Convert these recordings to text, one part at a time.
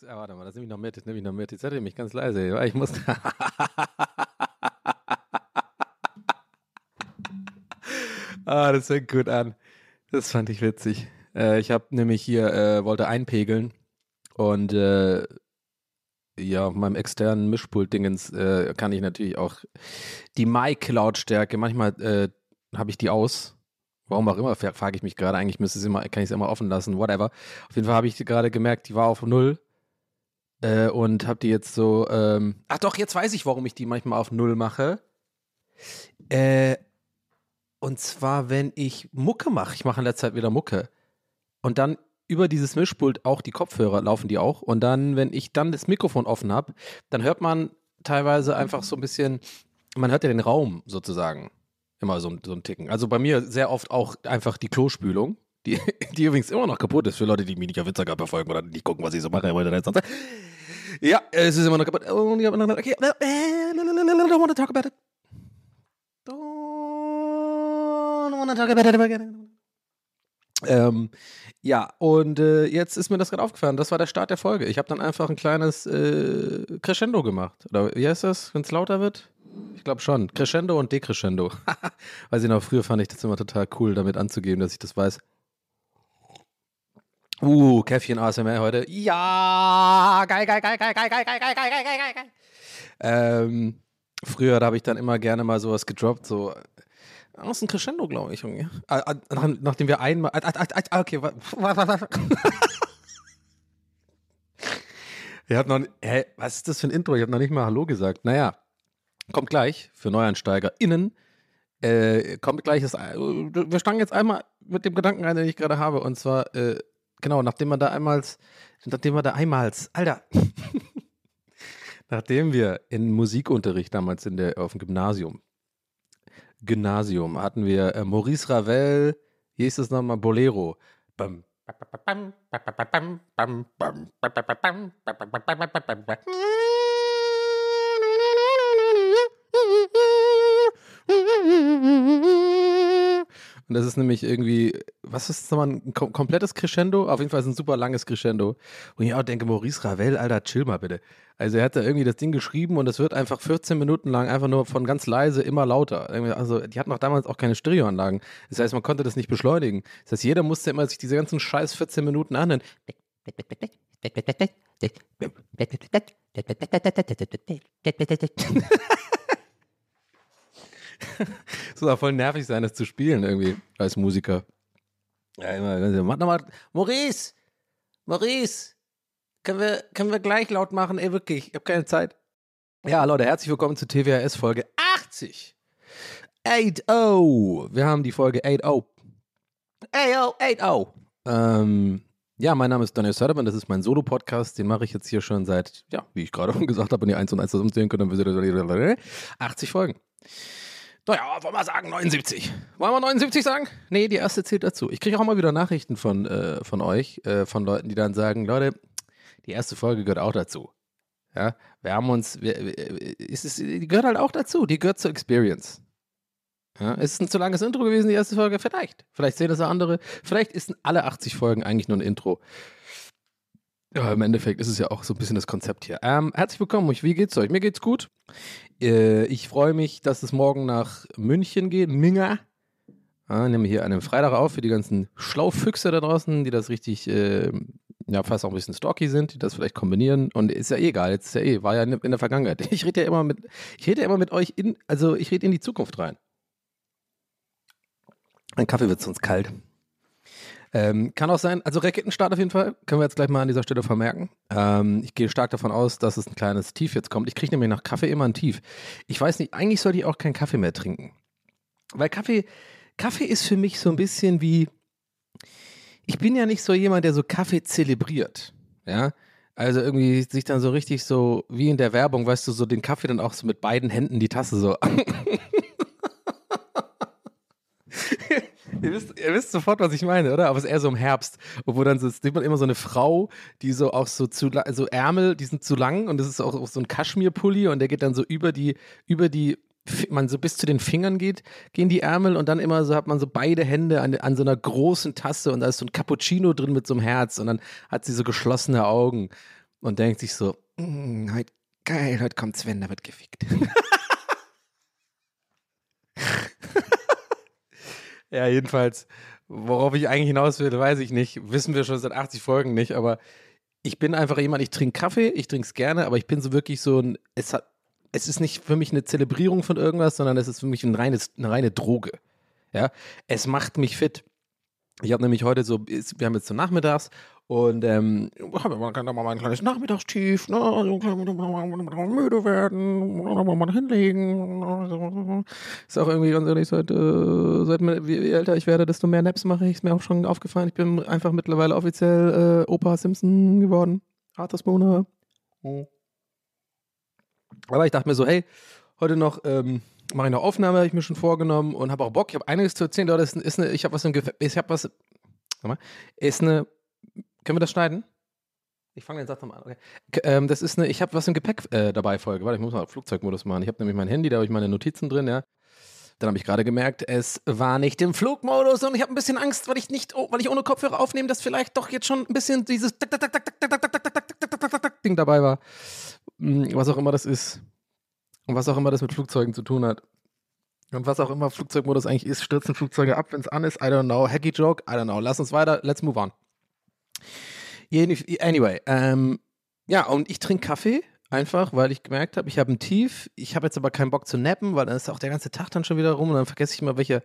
Muss, ja, warte mal, das nehme ich noch mit, das nehme ich noch mit. Jetzt seid ihr mich ganz leise, ich muss. ah, das fängt gut an. Das fand ich witzig. Äh, ich habe nämlich hier, äh, wollte einpegeln und äh, ja, auf meinem externen Mischpult-Dingens äh, kann ich natürlich auch die Mic-Lautstärke, manchmal äh, habe ich die aus. Warum auch immer, fra- frage ich mich gerade. Eigentlich müsste es immer, kann ich es immer offen lassen, whatever. Auf jeden Fall habe ich gerade gemerkt, die war auf null. Äh, und habe die jetzt so. Ähm, ach doch, jetzt weiß ich, warum ich die manchmal auf null mache. Äh, und zwar, wenn ich Mucke mache. Ich mache in letzter Zeit wieder Mucke. Und dann über dieses Mischpult auch die Kopfhörer laufen die auch. Und dann, wenn ich dann das Mikrofon offen habe, dann hört man teilweise einfach so ein bisschen, man hört ja den Raum sozusagen. Immer so, ein- so ein Ticken. Also bei mir sehr oft auch einfach die Klospülung, die, die übrigens immer noch kaputt ist für Leute, die mich nicht auf Instagram verfolgen oder nicht gucken, was ich so mache. Ja, es ist immer noch kaputt. Okay, don't want to talk about it. Don't want to talk about it. Ähm, ja, und äh, jetzt ist mir das gerade aufgefallen. Das war der Start der Folge. Ich habe dann einfach ein kleines äh, Crescendo gemacht. Oder wie heißt das, wenn es lauter wird? Ich glaube schon. Crescendo und Decrescendo. Weiß ich noch, früher fand ich das immer total cool, damit anzugeben, dass ich das weiß. Uh, Käffchen ASMR heute. Ja, geil, geil, geil, geil, geil, geil, geil, geil, geil, geil, geil, geil. Ähm, früher, habe ich dann immer gerne mal sowas gedroppt, so aus dem Crescendo, glaube ich. Ah, ah, Nach, nachdem wir einmal. ah, ah, ah, ah, Okay, wa- wa- wa- wa- Wir hatten noch. Hä, was ist das für ein Intro? Ich habe noch nicht mal Hallo gesagt. Naja, kommt gleich für NeueinsteigerInnen. Äh, kommt gleich. Das, wir steigen jetzt einmal mit dem Gedanken ein, den ich gerade habe. Und zwar, äh, genau, nachdem man da einmal. Nachdem wir da einmal. Alter! nachdem wir in Musikunterricht damals in der, auf dem Gymnasium Gymnasium hatten wir äh, Maurice Ravel, wie hieß es nochmal, Bolero. Bam. Und das ist nämlich irgendwie, was ist das nochmal, ein kom komplettes Crescendo? Auf jeden Fall ist ein super langes Crescendo. Und ich auch denke, Maurice Ravel, Alter, chill mal bitte. Also er hat da irgendwie das Ding geschrieben und es wird einfach 14 Minuten lang einfach nur von ganz leise immer lauter. Also die hatten auch damals auch keine Stereoanlagen. Das heißt, man konnte das nicht beschleunigen. Das heißt, jeder musste immer sich diese ganzen scheiß 14 Minuten anhören. Es soll auch voll nervig sein, das zu spielen irgendwie als Musiker. Ja, immer, mach nochmal, Maurice! Maurice! Können wir, können wir gleich laut machen? Ey, wirklich, ich habe keine Zeit. Ja, Leute, herzlich willkommen zu TWRS Folge 80. 80. Wir haben die Folge 80. 80, 80. Ähm, ja, mein Name ist Daniel Södermann, das ist mein Solo-Podcast, den mache ich jetzt hier schon seit, ja, wie ich gerade schon gesagt habe, wenn ihr 1 und 1 zusammenzählen könnt, dann wisst ihr 80 Folgen. Naja, wollen wir sagen 79. Wollen wir 79 sagen? Nee, die erste zählt dazu. Ich kriege auch mal wieder Nachrichten von, äh, von euch, äh, von Leuten, die dann sagen, Leute, die erste Folge gehört auch dazu. Ja, wir haben uns, wir, es ist, die gehört halt auch dazu, die gehört zur Experience. Ja, ist es ein zu langes Intro gewesen, die erste Folge? Vielleicht. Vielleicht sehen das andere. Vielleicht ist alle 80 Folgen eigentlich nur ein Intro. Ja, im Endeffekt ist es ja auch so ein bisschen das Konzept hier. Ähm, herzlich willkommen, wie geht's euch? Mir geht's gut. Äh, ich freue mich, dass es morgen nach München geht. Minga. Ja, nehmen wir hier an einem Freitag auf für die ganzen Schlaufüchse da draußen, die das richtig, äh, ja, fast auch ein bisschen stalky sind, die das vielleicht kombinieren. Und ist ja eh egal, jetzt ist ja eh, war ja in, in der Vergangenheit. Ich rede ja immer mit, ich rede ja immer mit euch in, also ich rede in die Zukunft rein. Mein Kaffee wird sonst kalt. Ähm, kann auch sein, also Raketenstart auf jeden Fall, können wir jetzt gleich mal an dieser Stelle vermerken. Ähm, ich gehe stark davon aus, dass es ein kleines Tief jetzt kommt. Ich kriege nämlich nach Kaffee immer ein Tief. Ich weiß nicht, eigentlich sollte ich auch keinen Kaffee mehr trinken. Weil Kaffee, Kaffee ist für mich so ein bisschen wie, ich bin ja nicht so jemand, der so Kaffee zelebriert. Ja, also irgendwie sich dann so richtig so, wie in der Werbung, weißt du, so den Kaffee dann auch so mit beiden Händen die Tasse so. Ihr wisst, ihr wisst sofort, was ich meine, oder? Aber es ist eher so im Herbst, wo dann so, sieht man immer so eine Frau, die so auch so zu, also Ärmel, die sind zu lang und das ist auch, so ein Kaschmirpulli und der geht dann so über die, über die, man so bis zu den Fingern geht, gehen die Ärmel und dann immer so hat man so beide Hände an, an so einer großen Tasse und da ist so ein Cappuccino drin mit so einem Herz und dann hat sie so geschlossene Augen und denkt sich so, "Mm, heute geil, heute kommt Sven, da wird gefickt. Ja, jedenfalls, worauf ich eigentlich hinaus will, weiß ich nicht. Wissen wir schon seit 80 Folgen nicht, aber ich bin einfach jemand, ich trinke Kaffee, ich trinke es gerne, aber ich bin so wirklich so ein, es hat, es ist nicht für mich eine Zelebrierung von irgendwas, sondern es ist für mich ein reines, eine reine Droge. Ja, es macht mich fit. Ich habe nämlich heute so, wir haben jetzt so nachmittags und ähm, man kann da mal ein kleines Nachmittagstief, ne, so klein- müde werden, mal hinlegen. Ist auch irgendwie ganz ehrlich, seit, äh, seit mir- wie, wie älter ich werde, desto mehr Naps mache ich. Ist mir auch schon aufgefallen. Ich bin einfach mittlerweile offiziell äh, Opa Simpson geworden. Arthur Spooner. Aber ich dachte mir so, hey, heute noch ähm, mache ich noch Aufnahme, habe ich mir schon vorgenommen und habe auch Bock. Ich habe einiges zu erzählen. Leute, ist, ist eine, ich habe was im Gefe ich habe was, mal, ist eine, können wir das schneiden? Ich fange den Satz nochmal an. Okay. Ähm, das ist eine, ich habe was im Gepäck äh, dabei Folge. Warte, ich muss mal Flugzeugmodus machen. Ich habe nämlich mein Handy, da habe ich meine Notizen drin, ja. Dann habe ich gerade gemerkt, es war nicht im Flugmodus und ich habe ein bisschen Angst, weil ich nicht, oh, weil ich ohne Kopfhörer aufnehme, dass vielleicht doch jetzt schon ein bisschen dieses Ding dabei war. Hm, Was auch immer das ist. Und was auch immer das mit Flugzeugen zu tun hat. Und was auch immer Flugzeugmodus eigentlich ist, stürzen Flugzeuge ab, wenn es an ist. I don't know. Hacky Joke, I don't know. Lass uns weiter. Let's move on. Any- Anyway, ähm, ja, und ich trinke Kaffee einfach, weil ich gemerkt habe, ich habe ein Tief. Ich habe jetzt aber keinen Bock zu nappen, weil dann ist auch der ganze Tag dann schon wieder rum und dann vergesse ich immer welche.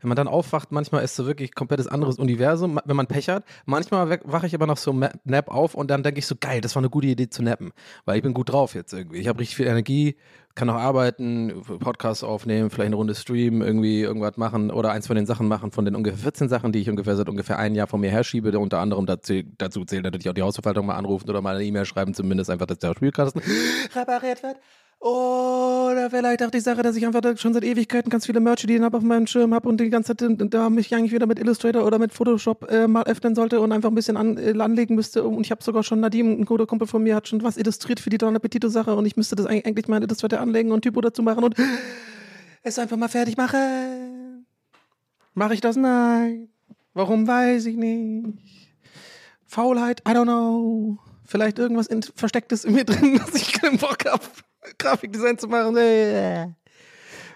Wenn man dann aufwacht, manchmal ist so wirklich komplettes anderes Universum, wenn man Pech hat. Manchmal wache ich aber noch so Ma- Nap auf und dann denke ich so, geil, das war eine gute Idee zu nappen, weil ich bin gut drauf jetzt irgendwie. Ich habe richtig viel Energie, kann auch arbeiten, Podcasts aufnehmen, vielleicht eine Runde streamen, irgendwie irgendwas machen oder eins von den Sachen machen, von den ungefähr 14 Sachen, die ich ungefähr seit ungefähr ein Jahr von mir herschiebe. Unter anderem dazu, dazu zählt natürlich auch die Hausverwaltung mal anrufen oder mal eine E-Mail schreiben, zumindest einfach, dass der Spielkasten repariert wird. Oder vielleicht auch die Sache, dass ich einfach schon seit Ewigkeiten ganz viele Merch-Ideen habe auf meinem Schirm habe und die ganze Zeit äh, da mich eigentlich wieder mit Illustrator oder mit Photoshop äh, mal öffnen sollte und einfach ein bisschen an, äh, anlegen müsste. Und ich habe sogar schon Nadim, ein guter Kumpel von mir, hat schon was illustriert für die Don Appetito-Sache und ich müsste das eigentlich mal Illustrator anlegen und Typo dazu machen und es einfach mal fertig machen. Mache ich das? Nein. Warum weiß ich nicht. Faulheit, I don't know. Vielleicht irgendwas in, Verstecktes in mir drin, dass ich keinen Bock habe, Grafikdesign zu machen. Äh.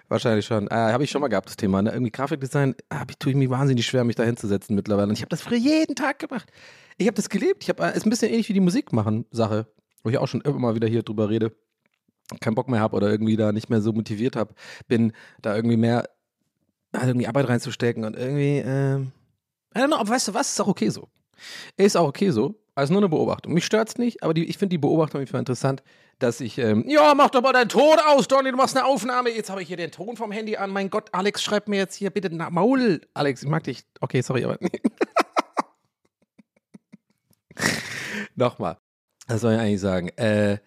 Wahrscheinlich schon. Äh, habe ich schon mal gehabt, das Thema. Ne? Irgendwie Grafikdesign hab ich, tue ich mir wahnsinnig schwer, mich da hinzusetzen mittlerweile. Und ich habe das früher jeden Tag gemacht. Ich habe das gelebt. Ich habe, äh, ist ein bisschen ähnlich wie die Musik machen Sache, wo ich auch schon immer mal wieder hier drüber rede. Keinen Bock mehr habe oder irgendwie da nicht mehr so motiviert habe, bin da irgendwie mehr halt irgendwie Arbeit reinzustecken und irgendwie, ähm, I don't know, aber weißt du was, ist auch okay so. Ist auch okay so. Also nur eine Beobachtung. Mich stört's nicht, aber die, ich finde die Beobachtung einfach interessant, dass ich, ähm, ja, mach doch mal deinen Ton aus, Donny, du machst eine Aufnahme. Jetzt habe ich hier den Ton vom Handy an. Mein Gott, Alex, schreib mir jetzt hier bitte na, Maul. Alex, ich mag dich. Okay, sorry, aber. Nochmal. Was soll ich eigentlich sagen? Äh,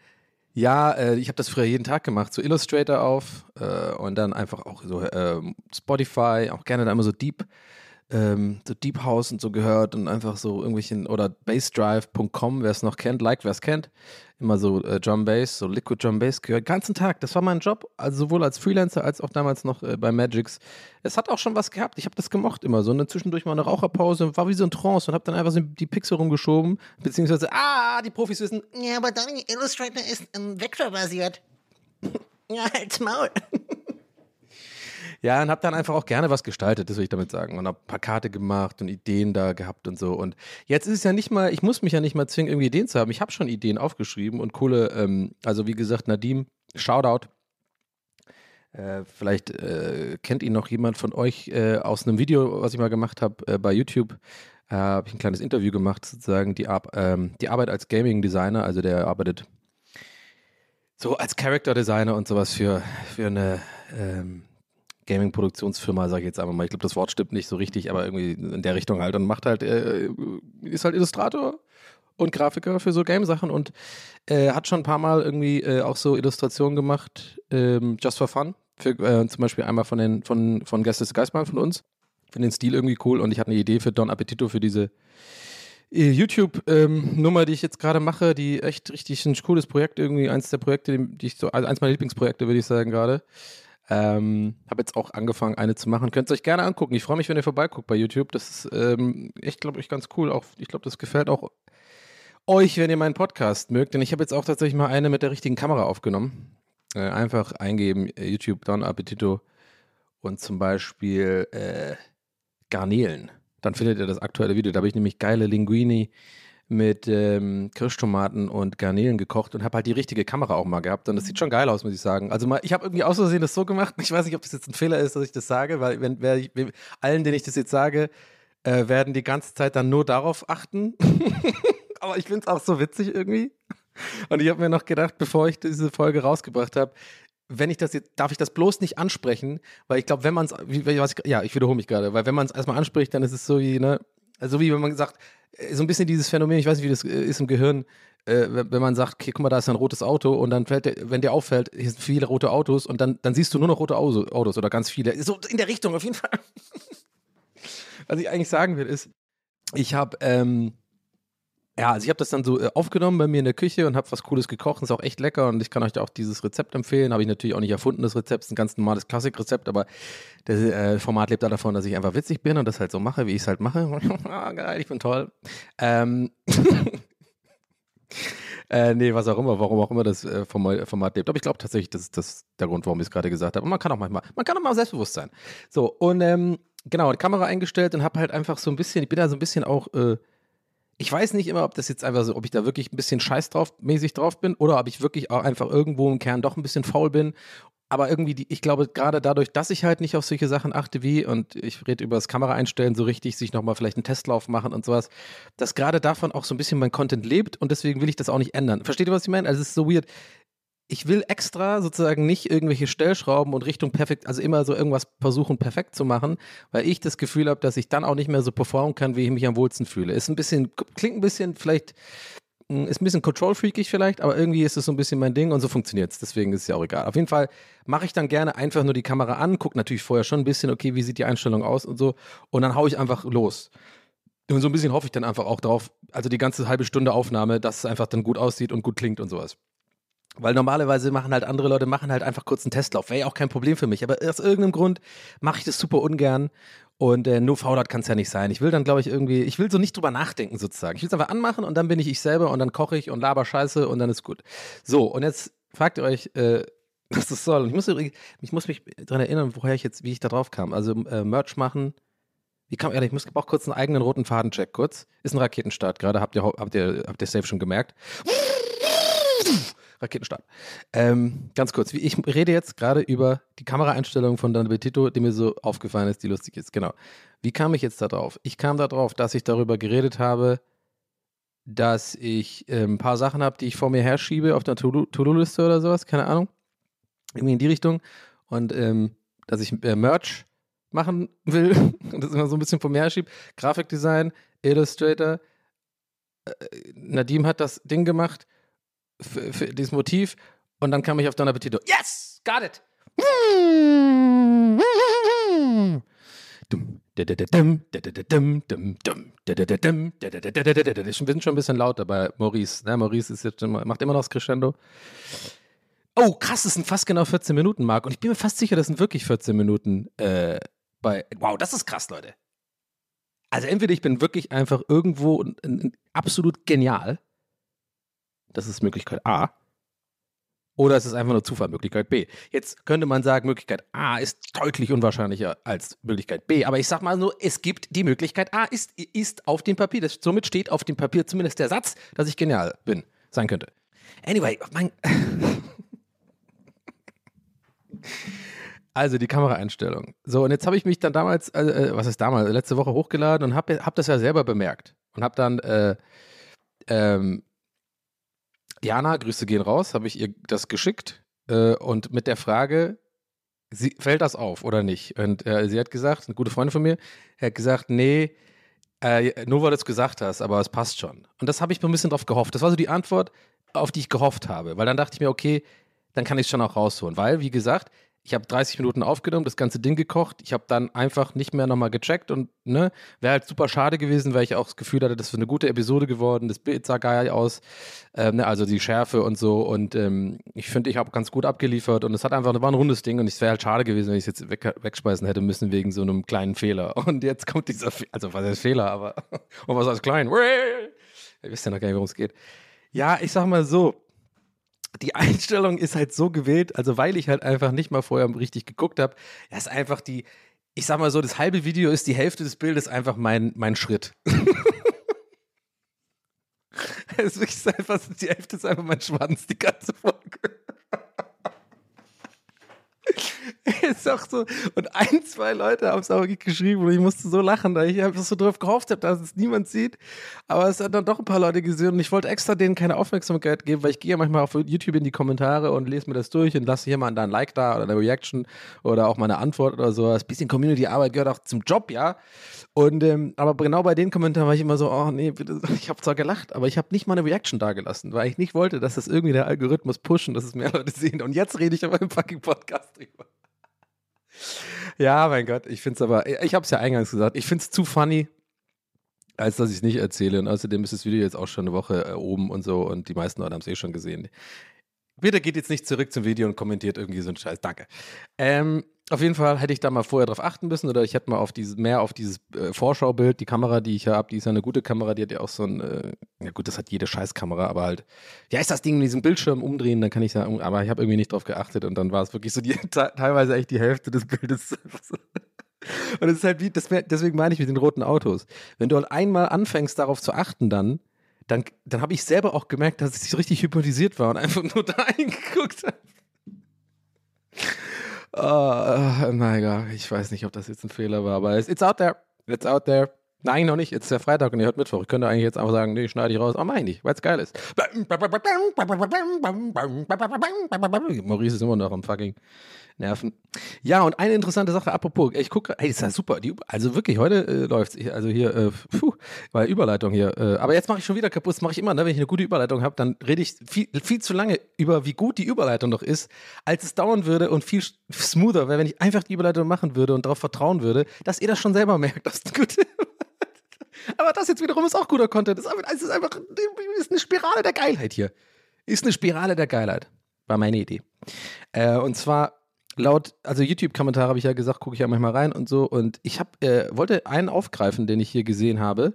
ja, äh, ich habe das früher jeden Tag gemacht, so Illustrator auf äh, und dann einfach auch so ähm, Spotify, auch gerne da immer so Deep ähm, so Deep House und so gehört und einfach so irgendwelchen, oder bassdrive.com, wer es noch kennt, like wer es kennt, immer so äh, Drum Bass, so Liquid Drum Bass gehört, ganzen Tag. Das war mein Job, also sowohl als Freelancer als auch damals noch äh, bei Magix. Es hat auch schon was gehabt, ich habe das gemocht immer so, dann zwischendurch mal eine Raucherpause, war wie so ein Trance und habe dann einfach so die Pixel rumgeschoben, beziehungsweise, ah, die Profis wissen, Ja, aber dein Illustrator ist ähm, vektorbasiert. Ja, halt's Maul. Ja, und habe dann einfach auch gerne was gestaltet, das will ich damit sagen. Und habe Plakate gemacht und Ideen da gehabt und so. Und jetzt ist es ja nicht mal, ich muss mich ja nicht mal zwingen, irgendwie Ideen zu haben. Ich habe schon Ideen aufgeschrieben und coole, ähm, also wie gesagt, Nadim, Shoutout. Äh, vielleicht äh, kennt ihn noch jemand von euch äh, aus einem Video, was ich mal gemacht habe äh, bei YouTube. Äh, habe ich ein kleines Interview gemacht, sozusagen die, Ar ähm, die Arbeit als Gaming Designer. Also der arbeitet so als Character Designer und sowas für, für eine ähm, Gaming-Produktionsfirma, sage ich jetzt einfach mal. Ich glaube, das Wort stimmt nicht so richtig, aber irgendwie in der Richtung halt. Und macht halt, äh, ist halt Illustrator und Grafiker für so Game-Sachen und äh, hat schon ein paar Mal irgendwie äh, auch so Illustrationen gemacht, ähm, just for fun. Für, äh, zum Beispiel einmal von den von, von Gestes Geistmann von uns. Finde den Stil irgendwie cool und ich hatte eine Idee für Don Appetito für diese äh, YouTube-Nummer, die ich jetzt gerade mache, die echt richtig ein cooles Projekt, irgendwie eins der Projekte, die ich so, also eins meiner Lieblingsprojekte, würde ich sagen, gerade. Ähm, habe jetzt auch angefangen, eine zu machen. Könnt ihr euch gerne angucken. Ich freue mich, wenn ihr vorbeiguckt bei YouTube. Das ist ähm, echt, glaube ich, ganz cool. Auch, ich glaube, das gefällt auch euch, wenn ihr meinen Podcast mögt. Denn ich habe jetzt auch tatsächlich mal eine mit der richtigen Kamera aufgenommen. Äh, einfach eingeben, äh, YouTube Don Appetito und zum Beispiel äh, Garnelen. Dann findet ihr das aktuelle Video. Da habe ich nämlich geile Linguini mit ähm, Kirschtomaten und Garnelen gekocht und habe halt die richtige Kamera auch mal gehabt. Und das sieht schon geil aus, muss ich sagen. Also mal, ich habe irgendwie aus Versehen das so gemacht. Ich weiß nicht, ob das jetzt ein Fehler ist, dass ich das sage, weil wenn, wer, ich, allen, denen ich das jetzt sage, äh, werden die ganze Zeit dann nur darauf achten. Aber ich finde es auch so witzig irgendwie. Und ich habe mir noch gedacht, bevor ich diese Folge rausgebracht habe, wenn ich das jetzt, darf ich das bloß nicht ansprechen, weil ich glaube, wenn man es, ja, ich wiederhole mich gerade, weil wenn man es erstmal anspricht, dann ist es so wie, ne, also wie wenn man sagt, äh, so ein bisschen dieses Phänomen, ich weiß nicht, wie das äh, ist im Gehirn, äh, wenn, man sagt, okay, guck mal, da ist ein rotes Auto und dann fällt der, wenn der auffällt, hier sind viele rote Autos und dann, dann siehst du nur noch rote Auto, Autos oder ganz viele. So in der Richtung auf jeden Fall. Was ich eigentlich sagen will, ist, ich habe, ähm, ja, also ich habe das dann so äh, aufgenommen bei mir in der Küche und habe was Cooles gekocht. Ist auch echt lecker und ich kann euch da auch dieses Rezept empfehlen. Habe ich natürlich auch nicht erfunden, das Rezept. Ist ein ganz normales Klassikrezept, aber das äh, Format lebt da davon, dass ich einfach witzig bin und das halt so mache, wie ich es halt mache. ah, geil, ich bin toll. Ähm. Äh, nee, was auch immer, warum auch immer das äh, Format lebt. Aber ich glaube tatsächlich, das ist das der Grund, warum ich es gerade gesagt habe. Und man kann auch manchmal, man kann auch mal selbstbewusst sein. So, und ähm, genau, die Kamera eingestellt und habe halt einfach so ein bisschen, ich bin da so ein bisschen auch äh, ich weiß nicht immer, ob das jetzt einfach so, ob ich da wirklich ein bisschen scheiß drauf, mäßig drauf bin oder ob ich wirklich auch einfach irgendwo im Kern doch ein bisschen faul bin. Aber irgendwie, die, ich glaube, gerade dadurch, dass ich halt nicht auf solche Sachen achte wie, und ich rede über das Kamera einstellen so richtig, sich nochmal vielleicht einen Testlauf machen und sowas, dass gerade davon auch so ein bisschen mein Content lebt und deswegen will ich das auch nicht ändern. Versteht ihr, was ich meine? Also es ist so weird ich will extra sozusagen nicht irgendwelche Stellschrauben und Richtung perfekt, also immer so irgendwas versuchen perfekt zu machen, weil ich das Gefühl habe, dass ich dann auch nicht mehr so performen kann, wie ich mich am wohlsten fühle. Ist ein bisschen, klingt ein bisschen vielleicht, hm, ist ein bisschen control-freakig vielleicht, aber irgendwie ist es so ein bisschen mein Ding und so funktioniert es. Deswegen ist es ja auch egal. Auf jeden Fall mache ich dann gerne einfach nur die Kamera an, gucke natürlich vorher schon ein bisschen, okay, wie sieht die Einstellung aus und so und dann haue ich einfach los. Und so ein bisschen hoffe ich dann einfach auch drauf, also die ganze halbe Stunde Aufnahme, dass es einfach dann gut aussieht und gut klingt und sowas. Weil normalerweise machen halt andere Leute, machen halt einfach kurz einen Testlauf. Wäre ja auch kein Problem für mich. Aber aus irgendeinem Grund mache ich das super ungern. Und äh, nur faulert kann es ja nicht sein. Ich will dann, glaube ich, irgendwie, ich will so nicht drüber nachdenken sozusagen. Ich will es einfach anmachen und dann bin ich ich selber und dann koche ich und laber Scheiße und dann ist gut. So, und jetzt fragt ihr euch, äh, was das soll. Und ich muss, ich muss mich daran erinnern, woher ich jetzt, wie ich da drauf kam. Also äh, Merch machen. Wie kam, ehrlich, ich muss auch kurz einen eigenen roten Faden check kurz. Ist ein Raketenstart gerade, habt ihr, habt ihr, habt ihr safe schon gemerkt. Raketenstart. Ähm, ganz kurz, ich rede jetzt gerade über die Kameraeinstellung von Dan Betito, die mir so aufgefallen ist, die lustig ist. Genau. Wie kam ich jetzt da drauf? Ich kam da drauf, dass ich darüber geredet habe, dass ich äh, ein paar Sachen habe, die ich vor mir herschiebe auf der To-Do-Liste oder sowas, keine Ahnung. Irgendwie in die Richtung. Und ähm, dass ich äh, Merch machen will und das immer so ein bisschen vor mir herschiebe. Grafikdesign, Illustrator. Äh, Nadim hat das Ding gemacht für, für dieses Motiv und dann kam ich auf Don Appetito. Yes, got it. Wir sind schon ein bisschen lauter bei Maurice. Ne? Maurice ist jetzt immer, macht immer noch das Crescendo. Oh, krass, das sind fast genau 14 Minuten, Marc. Und ich bin mir fast sicher, das sind wirklich 14 Minuten äh, bei. Wow, das ist krass, Leute. Also entweder ich bin wirklich einfach irgendwo ein, ein, absolut genial das ist Möglichkeit A. Oder es ist einfach nur Zufall, Möglichkeit B. Jetzt könnte man sagen, Möglichkeit A ist deutlich unwahrscheinlicher als Möglichkeit B. Aber ich sag mal nur, es gibt die Möglichkeit A, ist, ist auf dem Papier. Das, somit steht auf dem Papier zumindest der Satz, dass ich genial bin, sein könnte. Anyway, mein. Also die Kameraeinstellung. So, und jetzt habe ich mich dann damals, äh, was ist damals, letzte Woche hochgeladen und habe hab das ja selber bemerkt. Und habe dann, äh, ähm, Jana, Grüße gehen raus, habe ich ihr das geschickt äh, und mit der Frage, sie, fällt das auf oder nicht? Und äh, sie hat gesagt, eine gute Freundin von mir, hat gesagt, nee, äh, nur weil du es gesagt hast, aber es passt schon. Und das habe ich mir ein bisschen drauf gehofft. Das war so die Antwort, auf die ich gehofft habe. Weil dann dachte ich mir, okay, dann kann ich es schon auch rausholen. Weil, wie gesagt, ich habe 30 Minuten aufgenommen, das ganze Ding gekocht. Ich habe dann einfach nicht mehr nochmal gecheckt und ne, wäre halt super schade gewesen, weil ich auch das Gefühl hatte, das ist eine gute Episode geworden. Das Bild sah geil aus, ähm, ne, also die Schärfe und so. Und ähm, ich finde, ich habe ganz gut abgeliefert und es hat einfach, war ein rundes Ding und es wäre halt schade gewesen, wenn ich es jetzt weg, wegspeisen hätte müssen wegen so einem kleinen Fehler. Und jetzt kommt dieser, Fe also was heißt Fehler, aber und was heißt klein? Ihr wisst ja noch gar nicht, worum es geht. Ja, ich sag mal so, die Einstellung ist halt so gewählt, also weil ich halt einfach nicht mal vorher richtig geguckt habe, ist einfach die, ich sag mal so, das halbe Video ist die Hälfte des Bildes einfach mein, mein Schritt. Es ist einfach, die Hälfte ist einfach mein Schwanz, die ganze Folge. ist auch so. Und ein, zwei Leute haben es auch geschrieben und ich musste so lachen, da ich einfach so drauf gehofft habe, dass es niemand sieht. Aber es hat dann doch ein paar Leute gesehen und ich wollte extra denen keine Aufmerksamkeit geben, weil ich gehe ja manchmal auf YouTube in die Kommentare und lese mir das durch und lasse hier mal da ein Like da oder eine Reaction oder auch mal eine Antwort oder so. Das bisschen Community-Arbeit gehört auch zum Job, ja. Und ähm, aber genau bei den Kommentaren war ich immer so, oh nee, bitte, ich habe zwar gelacht, aber ich habe nicht mal eine Reaction dagelassen, weil ich nicht wollte, dass das irgendwie der Algorithmus pushen, dass es mehr Leute sehen. Und jetzt rede ich aber im fucking Podcast drüber. Ja, mein Gott, ich finde es aber, ich habe es ja eingangs gesagt, ich finde es zu funny, als dass ich es nicht erzähle. Und außerdem ist das Video jetzt auch schon eine Woche äh, oben und so und die meisten Leute haben es eh schon gesehen. Bitte geht jetzt nicht zurück zum Video und kommentiert irgendwie so einen Scheiß. Danke. Ähm, auf jeden Fall hätte ich da mal vorher drauf achten müssen oder ich hätte mal auf dieses, mehr auf dieses äh, Vorschaubild, die Kamera, die ich habe, die ist ja eine gute Kamera, die hat ja auch so ein, äh, ja gut, das hat jede Scheißkamera, aber halt, ja, ist das Ding mit diesem Bildschirm umdrehen, dann kann ich sagen, aber ich habe irgendwie nicht drauf geachtet und dann war es wirklich so die, teilweise echt die Hälfte des Bildes. Und es ist halt wie, das deswegen meine ich mit den roten Autos. Wenn du halt einmal anfängst, darauf zu achten, dann, dann, dann habe ich selber auch gemerkt, dass ich richtig hypnotisiert war und einfach nur da eingeguckt habe. Oh, mein Gott, ich weiß nicht, ob das jetzt ein Fehler war, aber it's, out there. It's out there. Nein, noch nicht. Jetzt ist der Freitag und ihr hört Mittwoch. Ich könnte eigentlich jetzt einfach sagen, nee, schneide ich raus. Aber meine ich, weil es geil ist. Maurice ist immer noch am fucking Nerven. Ja, und eine interessante Sache, apropos, ich gucke, ey, ist ja super. Die, also wirklich, heute äh, läuft's. Ich- Also hier, äh, puh, war Überleitung hier. Äh, aber jetzt mache ich schon wieder kaputt. Das mache ich immer, ne? wenn ich eine gute Überleitung habe, dann rede ich viel, viel zu lange über, wie gut die Überleitung noch ist, als es dauern würde und viel smoother wäre, wenn ich einfach die Überleitung machen würde und darauf vertrauen würde, dass ihr das schon selber merkt, dass es gut Aber das jetzt wiederum ist auch guter Content. Das ist es ist einfach ist eine Spirale der Geilheit hier. Ist eine Spirale der Geilheit. War meine Idee. Äh, und zwar laut, also YouTube-Kommentare habe ich ja gesagt, gucke ich ja manchmal rein und so. Und ich hab, äh, wollte einen aufgreifen, den ich hier gesehen habe,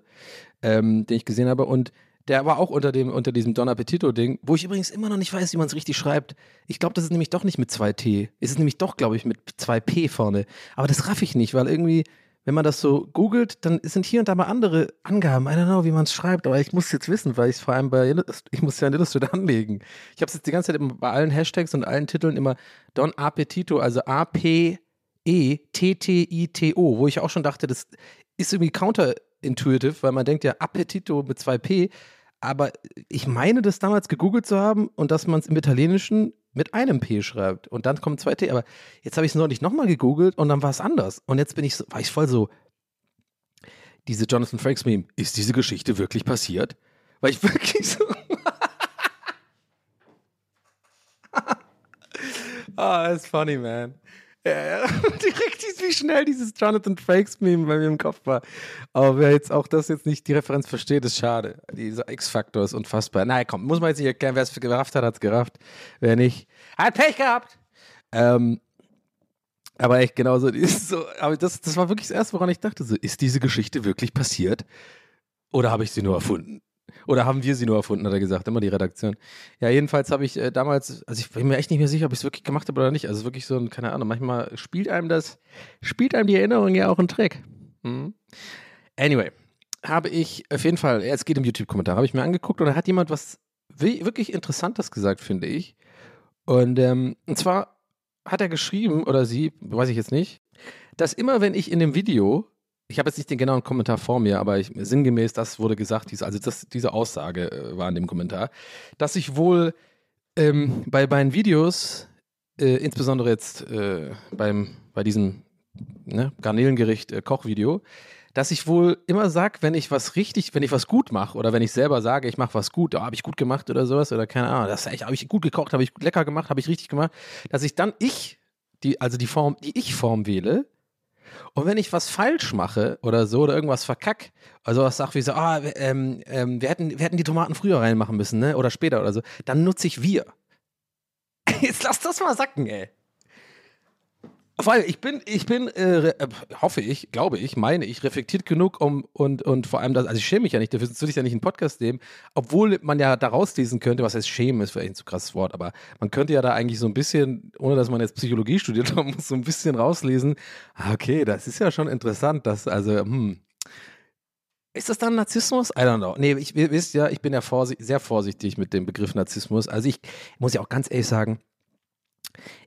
ähm, den ich gesehen habe. Und der war auch unter, dem, unter diesem Don Appetito-Ding, wo ich übrigens immer noch nicht weiß, wie man es richtig schreibt. Ich glaube, das ist nämlich doch nicht mit zwei T. Es ist nämlich doch, glaube ich, mit zwei P vorne. Aber das raff ich nicht, weil irgendwie, wenn man das so googelt, dann sind hier und da mal andere Angaben. I don't know, wie man es schreibt, aber ich muss es jetzt wissen, weil ich es vor allem bei, ich muss ja in Illustrator anlegen. Ich habe es jetzt die ganze Zeit immer bei allen Hashtags und allen Titeln immer Don Appetito, also A-P-E-T-T-I-T-O, wo ich auch schon dachte, das ist irgendwie counterintuitive, weil man denkt ja Appetito mit zwei P, aber ich meine das damals gegoogelt zu haben und dass man es im Italienischen mit einem P schreibt und dann kommen zwei T. Aber jetzt habe ich es neulich nochmal gegoogelt und dann war es anders. Und jetzt bin ich so, war ich voll so, diese Jonathan Frakes Meme, ist diese Geschichte wirklich passiert? Weil ich wirklich so. Ah, that's funny, man. Ja. Direkt, wie schnell dieses Jonathan Frakes-Meme bei mir im Kopf war. Aber wer jetzt auch das jetzt nicht die Referenz versteht, ist schade. Dieser X-Faktor ist unfassbar. Naja, komm, muss man jetzt nicht erklären. Wer es gerafft hat, hat es gerafft. Wer nicht, hat Pech gehabt. Ähm, aber echt genauso. So, aber das, das war wirklich das Erste, woran ich dachte. So, ist diese Geschichte wirklich passiert? Oder habe ich sie nur erfunden? Oder haben wir sie nur erfunden, hat er gesagt, immer die Redaktion. Ja, jedenfalls habe ich äh, damals, also ich bin mir echt nicht mehr sicher, ob ich es wirklich gemacht habe oder nicht. Also wirklich so ein, keine Ahnung, manchmal spielt einem das, spielt einem die Erinnerung ja auch einen Trick. Mhm. Anyway, habe ich auf jeden Fall, es geht im YouTube-Kommentar, habe ich mir angeguckt und da hat jemand was wirklich Interessantes gesagt, finde ich. Und, ähm, und zwar hat er geschrieben, oder sie, weiß ich jetzt nicht, dass immer wenn ich in dem Video ich habe jetzt nicht den genauen Kommentar vor mir, aber ich, sinngemäß, das wurde gesagt, diese, also das, diese Aussage äh, war in dem Kommentar, dass ich wohl ähm, bei meinen Videos, äh, insbesondere jetzt äh, beim, bei diesem ne, Garnelengericht äh, dass ich wohl immer sage, wenn ich was richtig, wenn ich was gut mache oder wenn ich selber sage, ich mache was gut, oh, habe ich gut gemacht oder sowas oder keine Ahnung, das habe ich gut gekocht, habe ich lecker gemacht, habe ich richtig gemacht, dass ich dann ich, die, also die Form, die Ich-Form wähle und wenn ich was falsch mache oder so oder irgendwas verkack, also was sag wie so, ah, ähm, ähm, wir, hätten, wir hätten die Tomaten früher reinmachen müssen, ne? Oder später oder so, dann nutze ich wir. Jetzt lass das mal sacken, ey. Vor allem, ich bin, ich bin, äh, äh, hoffe ich, glaube ich, meine ich, reflektiert genug um und, und vor allem das, also ich schäme mich ja nicht, dafür würde ich ja nicht einen Podcast nehmen, obwohl man ja daraus lesen könnte, was heißt schämen, ist vielleicht ein zu krasses Wort, aber man könnte ja da eigentlich so ein bisschen, ohne dass man jetzt Psychologie studiert hat, muss so ein bisschen rauslesen, ah, okay, das ist ja schon interessant, dass, also, hm, ist das dann Narzissmus? I don't know. Nee, ich, ihr wisst ja, ich bin ja vorsicht, sehr vorsichtig mit dem Begriff Narzissmus. Also ich muss ja auch ganz ehrlich sagen,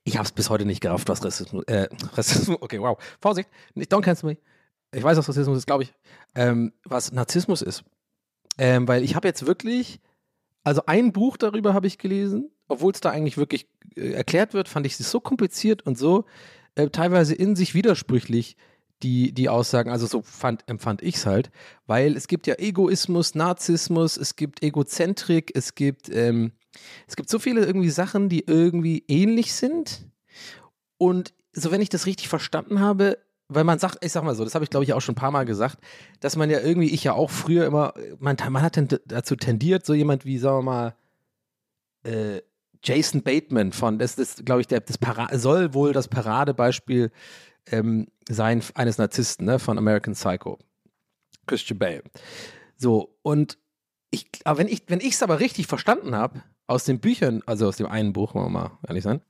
ich habe es bis heute nicht gerafft, was Rassismus, äh, Rassismus, okay, wow, Vorsicht, don't cancel me. Ich weiß, was Rassismus ist, glaube ich. Ähm, was Narzissmus ist. Ähm, weil ich habe jetzt wirklich, also ein Buch darüber habe ich gelesen, obwohl es da eigentlich wirklich äh, erklärt wird, fand ich es so kompliziert und so äh, teilweise in sich widersprüchlich, die, die Aussagen, also so fand, empfand ich es halt, weil es gibt ja Egoismus, Narzissmus, es gibt Egozentrik, es gibt ähm, es gibt so viele irgendwie Sachen, die irgendwie ähnlich sind. Und so, wenn ich das richtig verstanden habe, weil man sagt, ich sag mal so, das habe ich glaube ich auch schon ein paar Mal gesagt, dass man ja irgendwie, ich ja auch früher immer, man, man hat dazu tendiert, so jemand wie, sagen wir mal, äh, Jason Bateman von, das ist, glaube ich, der, das soll wohl das Paradebeispiel ähm, sein eines Narzissten, ne, von American Psycho. Christian Bale. So, und ich, aber wenn ich es aber richtig verstanden habe, aus den Büchern, also aus dem einen Buch, wollen wir mal ehrlich sein,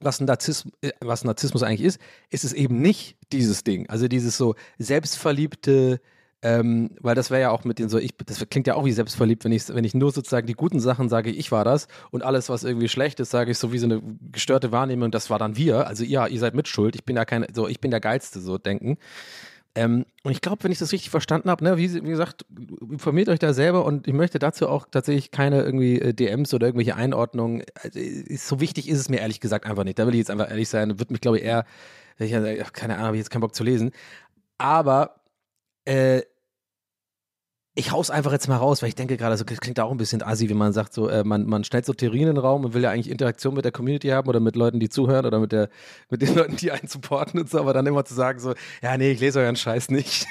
was, Narzissmus, äh, was Narzissmus eigentlich ist, ist es eben nicht dieses Ding. Also dieses so selbstverliebte, ähm, weil das wäre ja auch mit den so, ich, das klingt ja auch wie selbstverliebt, wenn ich, wenn ich nur sozusagen die guten Sachen sage, ich war das und alles, was irgendwie schlecht ist, sage ich so wie so eine gestörte Wahrnehmung, das war dann wir. Also ja, ihr seid mitschuld, ich bin ja kein, so, ich bin der Geilste, so denken. Ähm, und ich glaube, wenn ich das richtig verstanden habe, ne, wie, wie, gesagt, informiert euch da selber und ich möchte dazu auch tatsächlich keine irgendwie äh, DMs oder irgendwelche Einordnungen. Also, so wichtig ist es mir ehrlich gesagt einfach nicht. Da will ich jetzt einfach ehrlich sein. Wird mich, glaube ich, eher, ich, keine Ahnung, habe ich jetzt keinen Bock zu lesen. Aber äh, ich hau's einfach jetzt mal raus, weil ich denke gerade, so das klingt auch ein bisschen assi, wenn man sagt, so, äh, man, man stellt so Theorien in den Raum und will ja eigentlich Interaktion mit der Community haben oder mit Leuten, die zuhören oder mit, der, mit den Leuten, die einen supporten und so, aber dann immer zu sagen, so, ja, nee, ich lese euren Scheiß nicht.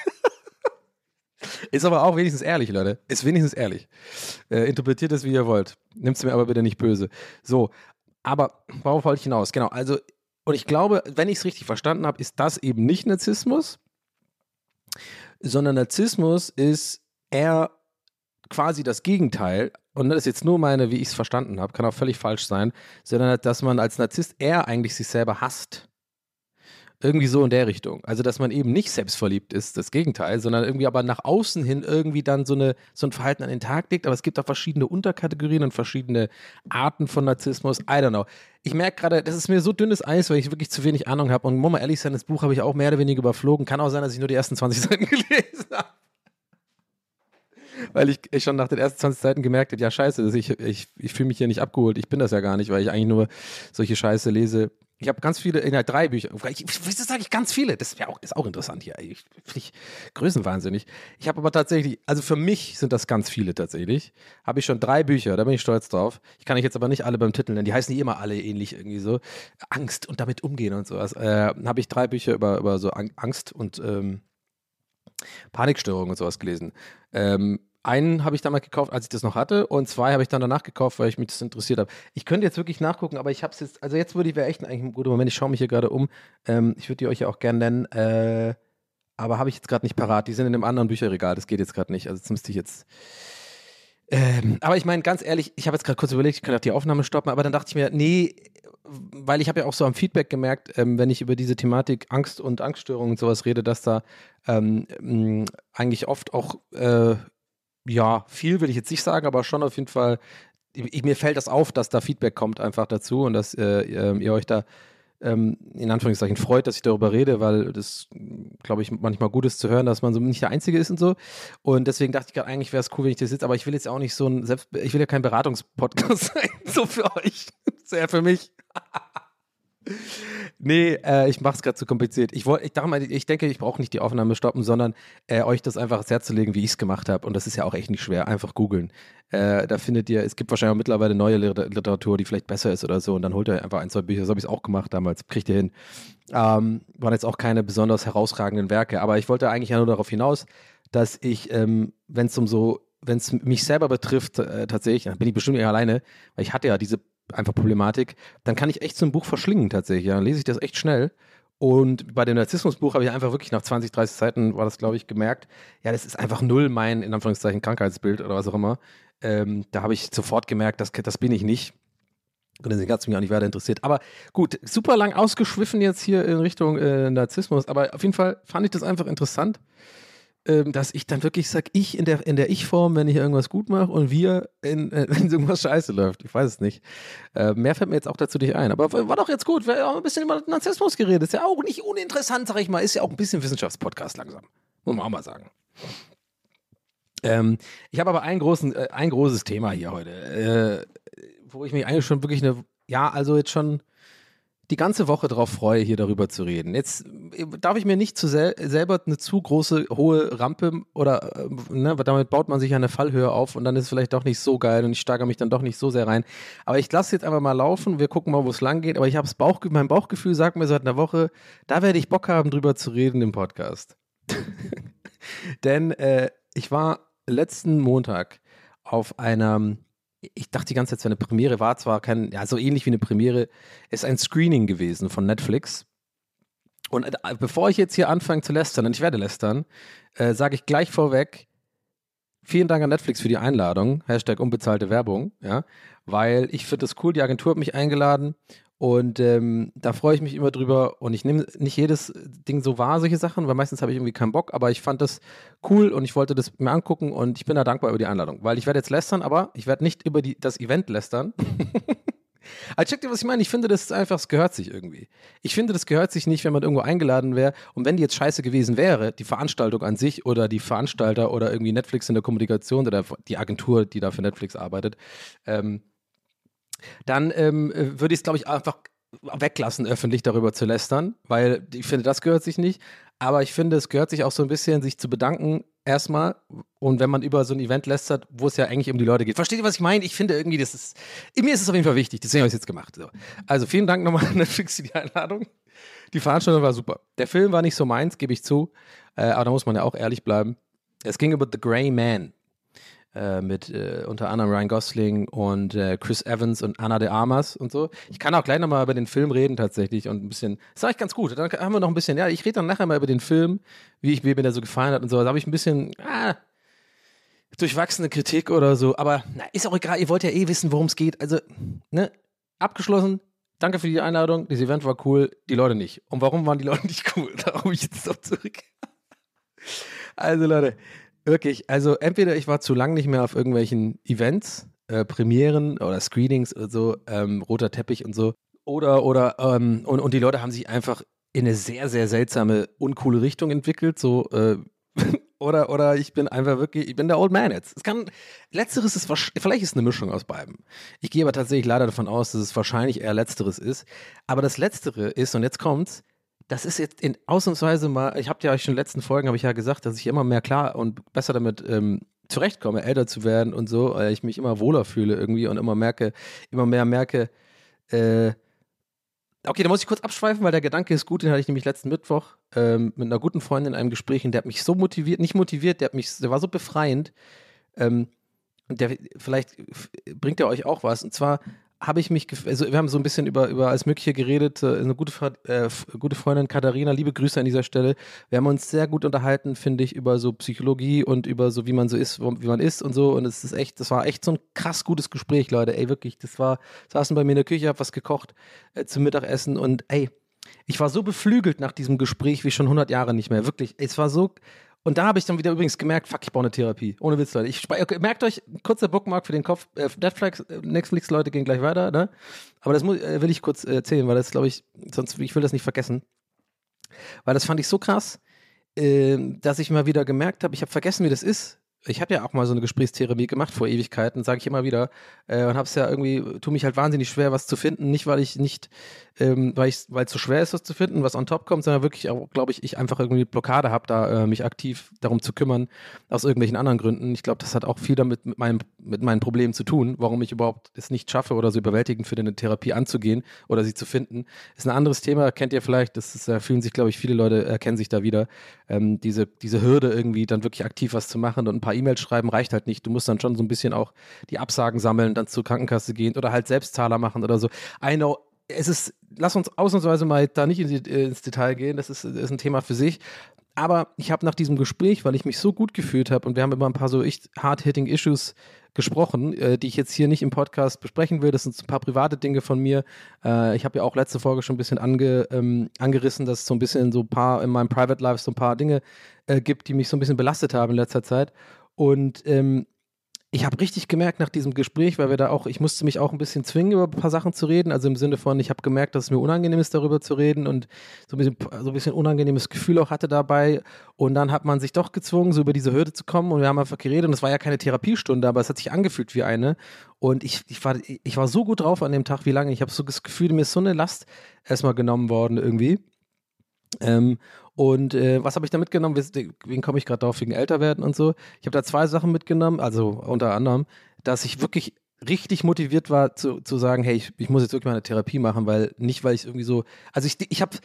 Ist aber auch wenigstens ehrlich, Leute. Ist wenigstens ehrlich. Äh, interpretiert es, wie ihr wollt. Nimmt es mir aber bitte nicht böse. So, aber worauf wollte ich hinaus? Genau, also, und ich glaube, wenn ich es richtig verstanden habe, ist das eben nicht Narzissmus, sondern Narzissmus ist eher quasi das Gegenteil, und das ist jetzt nur meine, wie ich es verstanden habe, kann auch völlig falsch sein, sondern dass man als Narzisst eher eigentlich sich selber hasst. Irgendwie so in der Richtung. Also, dass man eben nicht selbstverliebt ist, das Gegenteil, sondern irgendwie aber nach außen hin irgendwie dann so, eine, so ein Verhalten an den Tag legt. Aber es gibt auch verschiedene Unterkategorien und verschiedene Arten von Narzissmus. I don't know. Ich merke gerade, das ist mir so dünnes Eis, weil ich wirklich zu wenig Ahnung habe. Und muss mal ehrlich sein, das Buch habe ich auch mehr oder weniger überflogen. Kann auch sein, dass ich nur die ersten 20 Seiten gelesen habe weil ich, ich schon nach den ersten 20 Seiten gemerkt habe, ja scheiße, ich, ich, ich fühle mich hier nicht abgeholt, ich bin das ja gar nicht, weil ich eigentlich nur solche Scheiße lese, Ich habe ganz viele, in ja, drei Bücher. Ich, wieso sage ich ganz viele? Das auch, ist auch interessant hier. Ich ich größenwahnsinnig. Ich habe aber tatsächlich, also für mich sind das ganz viele tatsächlich. Habe ich schon drei Bücher, da bin ich stolz drauf. Ich kann euch jetzt aber nicht alle beim Titel nennen. Die heißen nicht immer alle ähnlich irgendwie so. Angst und damit umgehen und sowas. Äh, habe ich drei Bücher über, über so Angst und ähm, Panikstörungen und sowas gelesen. Ähm, einen habe ich damals gekauft, als ich das noch hatte, und zwei habe ich dann danach gekauft, weil ich mich das interessiert habe. Ich könnte jetzt wirklich nachgucken, aber ich habe es jetzt, also jetzt würde ich, wäre echt eigentlich ein guter Moment, ich schaue mich hier gerade um. Ähm, ich würde die euch ja auch gerne nennen, äh, aber habe ich jetzt gerade nicht parat. Die sind in einem anderen Bücherregal, das geht jetzt gerade nicht. Also das müsste ich jetzt. Ähm, aber ich meine, ganz ehrlich, ich habe jetzt gerade kurz überlegt, ich könnte auch die Aufnahme stoppen, aber dann dachte ich mir, nee, weil ich habe ja auch so am Feedback gemerkt, ähm, wenn ich über diese Thematik Angst und Angststörungen und sowas rede, dass da ähm, eigentlich oft auch äh, ja, viel will ich jetzt nicht sagen, aber schon auf jeden Fall, ich, mir fällt das auf, dass da Feedback kommt einfach dazu und dass äh, ihr euch da ähm, in Anführungszeichen freut, dass ich darüber rede, weil das, glaube ich, manchmal gut ist zu hören, dass man so nicht der Einzige ist und so. Und deswegen dachte ich gerade, eigentlich wäre es cool, wenn ich das sitze, aber ich will jetzt auch nicht so ein, Selbst ich will ja kein Beratungspodcast sein, so für euch, sehr für mich. Nee, äh, ich mache es gerade zu kompliziert. Ich, wollt, ich, dachte ich denke, ich brauche nicht die Aufnahme stoppen, sondern äh, euch das einfach ins Herz zu legen, wie ich es gemacht habe. Und das ist ja auch echt nicht schwer. Einfach googeln. Äh, da findet ihr, es gibt wahrscheinlich auch mittlerweile neue Literatur, die vielleicht besser ist oder so. Und dann holt ihr einfach ein, zwei Bücher. So habe ich es auch gemacht damals. Kriegt ihr hin. Ähm, waren jetzt auch keine besonders herausragenden Werke. Aber ich wollte eigentlich ja nur darauf hinaus, dass ich, ähm, wenn es um so wenn es mich selber betrifft, äh, tatsächlich, dann bin ich bestimmt eher alleine, weil ich hatte ja diese einfach Problematik, dann kann ich echt so ein Buch verschlingen tatsächlich. Dann lese ich das echt schnell. Und bei dem Narzissmusbuch habe ich einfach wirklich nach 20, 30 Seiten, war das glaube ich, gemerkt, ja, das ist einfach null mein, in Anführungszeichen, Krankheitsbild oder was auch immer. Ähm, da habe ich sofort gemerkt, das, das bin ich nicht. Und deswegen hat es mich auch nicht weiter interessiert. Aber gut, super lang ausgeschwiffen jetzt hier in Richtung äh, Narzissmus. Aber auf jeden Fall fand ich das einfach interessant ähm, dass ich dann wirklich sage, ich in der, in der Ich-Form, wenn ich irgendwas gut mache und wir, in, äh, wenn irgendwas scheiße läuft. Ich weiß es nicht. Äh, mehr fällt mir jetzt auch dazu nicht ein. Aber war doch jetzt gut. Wir haben ein bisschen über Narzissmus geredet. Ist ja auch nicht uninteressant, sag ich mal. Ist ja auch ein bisschen Wissenschaftspodcast langsam. Muss man auch mal sagen. Ähm, ich habe aber ein, großen, äh, ein großes Thema hier heute, äh, wo ich mich eigentlich schon wirklich eine, ja, also jetzt schon die ganze Woche darauf freue, hier darüber zu reden. Jetzt äh, darf ich mir nicht zu sel selber eine zu große, hohe Rampe oder äh, ne, damit baut man sich eine Fallhöhe auf und dann ist es vielleicht doch nicht so geil und ich steigere mich dann doch nicht so sehr rein. Aber ich lasse jetzt einfach mal laufen, wir gucken mal, wo es lang geht. Aber ich habe Bauch, mein Bauchgefühl sagt mir seit einer Woche, da werde ich Bock haben, drüber zu reden im Podcast. Denn äh, ich war letzten Montag auf einer ich dachte die ganze Zeit, so eine Premiere war zwar kein, ja, so ähnlich wie eine Premiere, ist ein Screening gewesen von Netflix. Und äh, bevor ich jetzt hier anfange zu lästern, und ich werde lästern, äh, sage ich gleich vorweg, vielen Dank an Netflix für die Einladung, Hashtag unbezahlte Werbung, ja, weil ich finde das cool, die Agentur hat mich eingeladen und ähm, da freue ich mich immer drüber. Und ich nehme nicht jedes Ding so wahr, solche Sachen, weil meistens habe ich irgendwie keinen Bock. Aber ich fand das cool und ich wollte das mir angucken und ich bin da dankbar über die Einladung. Weil ich werde jetzt lästern, aber ich werde nicht über die, das Event lästern. also check dir, was ich meine. Ich finde, das ist einfach, es gehört sich irgendwie. Ich finde, das gehört sich nicht, wenn man irgendwo eingeladen wäre. Und wenn die jetzt scheiße gewesen wäre, die Veranstaltung an sich oder die Veranstalter oder irgendwie Netflix in der Kommunikation oder die Agentur, die da für Netflix arbeitet, ähm, dann ähm, würde ich es, glaube ich, einfach weglassen, öffentlich darüber zu lästern, weil ich finde, das gehört sich nicht. Aber ich finde, es gehört sich auch so ein bisschen, sich zu bedanken, erstmal. Und wenn man über so ein Event lästert, wo es ja eigentlich um die Leute geht. Versteht ihr, was ich meine? Ich finde irgendwie, das ist, mir ist es auf jeden Fall wichtig. Deswegen habe ich es jetzt gemacht. So. Also vielen Dank nochmal an Netflix für die Einladung. Die Veranstaltung war super. Der Film war nicht so meins, gebe ich zu. Äh, aber da muss man ja auch ehrlich bleiben. Es ging über The Grey Man. Äh, mit äh, unter anderem Ryan Gosling und äh, Chris Evans und Anna de Armas und so. Ich kann auch gleich nochmal über den Film reden tatsächlich und ein bisschen, das sage ich ganz gut. Dann haben wir noch ein bisschen, ja, ich rede dann nachher mal über den Film, wie ich, mir der so gefallen hat und so. Da habe ich ein bisschen, ah, durchwachsene Kritik oder so, aber na, ist auch egal, ihr wollt ja eh wissen, worum es geht. Also, ne, abgeschlossen. Danke für die Einladung. Das Event war cool, die Leute nicht. Und warum waren die Leute nicht cool? Da komme ich jetzt noch zurück. Also, Leute, Wirklich, also entweder ich war zu lang nicht mehr auf irgendwelchen Events, äh, Premieren oder Screenings oder so, ähm, roter Teppich und so. Oder, oder, ähm, und, und die Leute haben sich einfach in eine sehr, sehr seltsame, uncoole Richtung entwickelt. So, äh, oder, oder ich bin einfach wirklich, ich bin der Old Man jetzt. Es kann, letzteres ist, vielleicht ist eine Mischung aus beidem. Ich gehe aber tatsächlich leider davon aus, dass es wahrscheinlich eher letzteres ist. Aber das letztere ist, und jetzt kommt's, das ist jetzt in ausnahmsweise mal, ich habe ja euch schon in den letzten Folgen, habe ich ja gesagt, dass ich immer mehr klar und besser damit ähm, zurechtkomme, älter zu werden und so, weil ich mich immer wohler fühle irgendwie und immer merke, immer mehr merke, äh, Okay, da muss ich kurz abschweifen, weil der Gedanke ist gut, den hatte ich nämlich letzten Mittwoch ähm, mit einer guten Freundin in einem Gespräch und der hat mich so motiviert, nicht motiviert, der hat mich, der war so befreiend. Ähm, und der, vielleicht bringt er euch auch was. Und zwar habe ich mich, also wir haben so ein bisschen über, über alles Mögliche geredet. äh, Eine gute, äh, gute Freundin Katharina, liebe Grüße an dieser Stelle. Wir haben uns sehr gut unterhalten, finde ich, über so Psychologie und über so, wie man so ist, wie man ist und so. Und es ist echt, das war echt so ein krass gutes Gespräch, Leute. Ey, wirklich, das war, saßen bei mir in der Küche, hab was gekocht äh, zum Mittagessen und ey, ich war so beflügelt nach diesem Gespräch wie schon 100 Jahre nicht mehr. Wirklich, es war so. Und da habe ich dann wieder übrigens gemerkt, fuck, ich brauche eine Therapie. Ohne Witz, Leute. Ich okay, merkt euch, kurzer Bookmark für den Kopf. Äh, Netflix, äh, Netflix, Leute gehen gleich weiter, ne? Aber das muss, äh, will ich kurz äh, erzählen, weil das glaube ich, sonst, ich will das nicht vergessen. Weil das fand ich so krass, äh, dass ich mal wieder gemerkt habe, ich habe vergessen, wie das ist. Ich habe ja auch mal so eine Gesprächstherapie gemacht vor Ewigkeiten, sage ich immer wieder. Äh, und habe es ja irgendwie, tu mich halt wahnsinnig schwer, was zu finden. Nicht, weil ich nicht, ähm, weil es so schwer ist, was zu finden, was on top kommt, sondern wirklich glaube ich, ich einfach irgendwie Blockade habe, da äh, mich aktiv darum zu kümmern, aus irgendwelchen anderen Gründen. Ich glaube, das hat auch viel damit mit meinem, mit meinen Problemen zu tun, warum ich überhaupt es nicht schaffe oder so überwältigend finde, eine Therapie anzugehen oder sie zu finden. Ist ein anderes Thema, kennt ihr vielleicht, das ist, da fühlen sich, glaube ich, viele Leute erkennen sich da wieder. Ähm, diese, diese Hürde irgendwie dann wirklich aktiv was zu machen und ein paar E-Mails schreiben reicht halt nicht. Du musst dann schon so ein bisschen auch die Absagen sammeln, dann zur Krankenkasse gehen oder halt Selbstzahler machen oder so. I know, es ist, lass uns ausnahmsweise mal da nicht äh, ins Detail gehen, das ist, ist ein Thema für sich. Aber ich habe nach diesem Gespräch, weil ich mich so gut gefühlt habe und wir haben über ein paar so echt hard-hitting Issues gesprochen, äh, die ich jetzt hier nicht im Podcast besprechen will. Das sind so ein paar private Dinge von mir. Äh, ich habe ja auch letzte Folge schon ein bisschen ange, ähm, angerissen, dass es so ein bisschen so ein paar in meinem Private Life so ein paar Dinge äh, gibt, die mich so ein bisschen belastet haben in letzter Zeit. Und ähm, ich habe richtig gemerkt nach diesem Gespräch, weil wir da auch, ich musste mich auch ein bisschen zwingen, über ein paar Sachen zu reden. Also im Sinne von, ich habe gemerkt, dass es mir unangenehm ist, darüber zu reden und so ein bisschen, so ein bisschen unangenehmes Gefühl auch hatte dabei. Und dann hat man sich doch gezwungen, so über diese Hürde zu kommen. Und wir haben einfach geredet. Und es war ja keine Therapiestunde, aber es hat sich angefühlt wie eine. Und ich, ich, war, ich war so gut drauf an dem Tag, wie lange. Ich habe so das Gefühl, mir ist so eine Last erstmal genommen worden irgendwie. Ähm, und äh, was habe ich da mitgenommen? Weswegen komme ich gerade drauf? Wegen Älterwerden und so. Ich habe da zwei Sachen mitgenommen, also unter anderem, dass ich wirklich richtig motiviert war zu, zu sagen, hey, ich, ich muss jetzt wirklich mal eine Therapie machen, weil nicht, weil ich irgendwie so, also ich, ich habe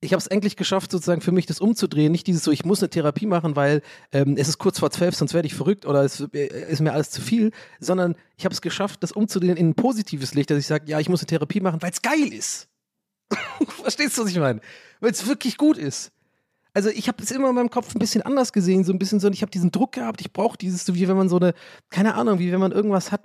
ich es endlich geschafft, sozusagen für mich das umzudrehen. Nicht dieses so, ich muss eine Therapie machen, weil ähm, es ist kurz vor zwölf, sonst werde ich verrückt oder es äh, ist mir alles zu viel, sondern ich habe es geschafft, das umzudrehen in ein positives Licht, dass ich sage, ja, ich muss eine Therapie machen, weil es geil ist. Verstehst du, was ich meine? Weil es wirklich gut ist. Also ich habe es immer in meinem Kopf ein bisschen anders gesehen, so ein bisschen so, ich habe diesen Druck gehabt, ich brauche dieses, so wie wenn man so eine, keine Ahnung, wie wenn man irgendwas hat,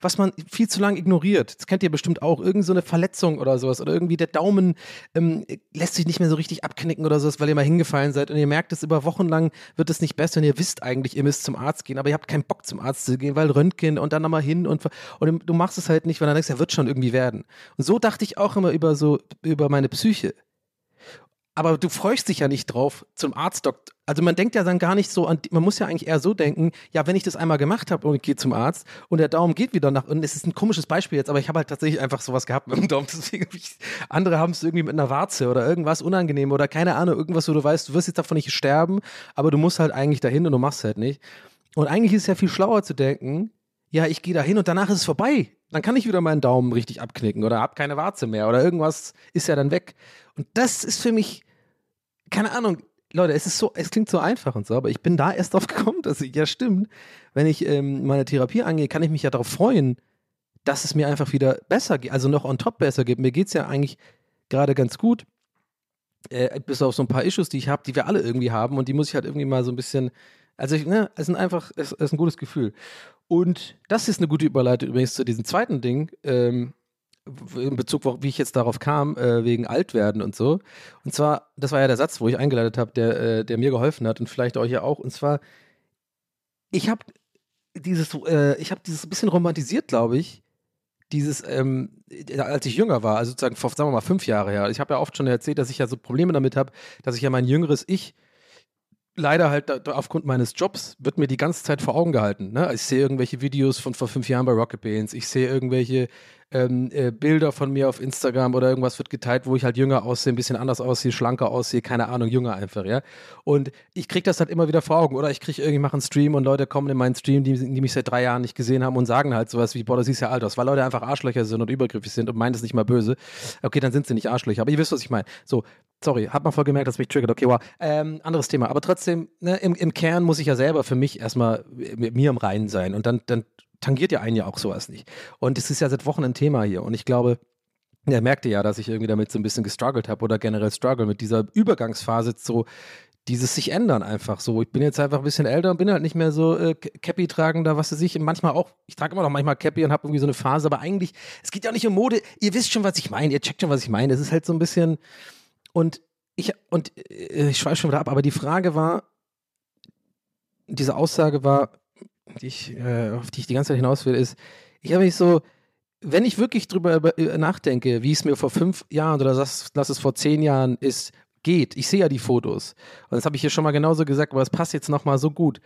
was man viel zu lange ignoriert. Das kennt ihr bestimmt auch, irgend so eine Verletzung oder sowas oder irgendwie der Daumen ähm, lässt sich nicht mehr so richtig abknicken oder sowas, weil ihr mal hingefallen seid und ihr merkt es über Wochen lang wird es nicht besser und ihr wisst eigentlich, ihr müsst zum Arzt gehen, aber ihr habt keinen Bock zum Arzt zu gehen, weil Röntgen und dann nochmal hin und, und du machst es halt nicht, weil dann denkst er wird schon irgendwie werden. Und so dachte ich auch immer über so, über meine Psyche aber du freust dich ja nicht drauf zum Arztdoktor. Also man denkt ja dann gar nicht so an, man muss ja eigentlich eher so denken, ja, wenn ich das einmal gemacht habe und ich gehe zum Arzt und der Daumen geht wieder nach, und es ist ein komisches Beispiel jetzt, aber ich habe halt tatsächlich einfach sowas gehabt mit dem Daumen, deswegen ich, andere haben es irgendwie mit einer Warze oder irgendwas unangenehm oder keine Ahnung, irgendwas, wo du weißt, du wirst jetzt davon nicht sterben, aber du musst halt eigentlich dahin und du machst halt nicht. Und eigentlich ist es ja viel schlauer zu denken, ja, ich gehe dahin und danach ist es vorbei. Dann kann ich wieder meinen Daumen richtig abknicken oder hab keine Warze mehr oder irgendwas ist ja dann weg. Und das ist für mich, keine Ahnung, Leute, es ist so, es klingt so einfach und so, aber ich bin da erst drauf gekommen, dass ich, ja stimmt, wenn ich ähm, meine Therapie angehe, kann ich mich ja darauf freuen, dass es mir einfach wieder besser geht, also noch on top besser geht. Mir geht es ja eigentlich gerade ganz gut, äh, bis auf so ein paar Issues, die ich habe, die wir alle irgendwie haben und die muss ich halt irgendwie mal so ein bisschen, also ich, ne, es ist einfach, es, ist ein gutes Gefühl. Und das ist eine gute Überleitung übrigens zu diesem zweiten Ding, ähm, in Bezug, wie ich jetzt darauf kam, äh, wegen Altwerden und so. Und zwar, das war ja der Satz, wo ich eingeleitet habe, der, äh, der mir geholfen hat und vielleicht euch ja auch. Und zwar, ich habe dieses, äh, ich habe dieses bisschen romantisiert, glaube ich, dieses, ähm, als ich jünger war, also sozusagen vor, sagen wir mal, fünf Jahre her. Ich habe ja oft schon erzählt, dass ich ja so Probleme damit habe, dass ich ja mein jüngeres Ich leider halt aufgrund meines Jobs wird mir die ganze Zeit vor Augen gehalten. Ne? Ich sehe irgendwelche Videos von vor fünf Jahren bei Rocket Beans, ich sehe irgendwelche ähm, äh, Bilder von mir auf Instagram oder irgendwas wird geteilt, wo ich halt jünger aussehe, ein bisschen anders aussehe, schlanker aussehe, keine Ahnung, jünger einfach, ja. Und ich kriege das halt immer wieder vor Augen. Oder ich kriege irgendwie, mache einen Stream und Leute kommen in meinen Stream, die, die mich seit drei Jahren nicht gesehen haben und sagen halt sowas wie, boah, das siehst ja alt aus, weil Leute einfach Arschlöcher sind und übergriffig sind und meinen das nicht mal böse. Okay, dann sind sie nicht Arschlöcher, aber ihr wisst, was ich meine. So, sorry, hat man voll gemerkt, dass mich triggert. Okay, wow. Ähm, anderes Thema. Aber trotzdem, ne, im, im Kern muss ich ja selber für mich erstmal mit mir im Reinen sein. Und dann, dann tangiert ja einen ja auch sowas nicht. Und es ist ja seit Wochen ein Thema hier. Und ich glaube, er merkte ja, dass ich irgendwie damit so ein bisschen gestruggelt habe oder generell struggle mit dieser Übergangsphase so dieses sich ändern einfach so. Ich bin jetzt einfach ein bisschen älter und bin halt nicht mehr so äh, Cappy tragender, was weiß ich. Manchmal auch, ich trage immer noch manchmal Cappy und habe irgendwie so eine Phase, aber eigentlich, es geht ja auch nicht um Mode. Ihr wisst schon, was ich meine. Ihr checkt schon, was ich meine. Es ist halt so ein bisschen und ich und äh, ich schweife schon wieder ab, aber die Frage war, diese Aussage war, die ich, äh, auf die ich die ganze Zeit hinaus will, ist, ich habe mich so, wenn ich wirklich drüber äh, nachdenke, wie es mir vor fünf Jahren oder lass, lass es vor zehn Jahren ist, geht, ich sehe ja die Fotos, und das habe ich hier schon mal genauso gesagt, aber es passt jetzt nochmal so gut,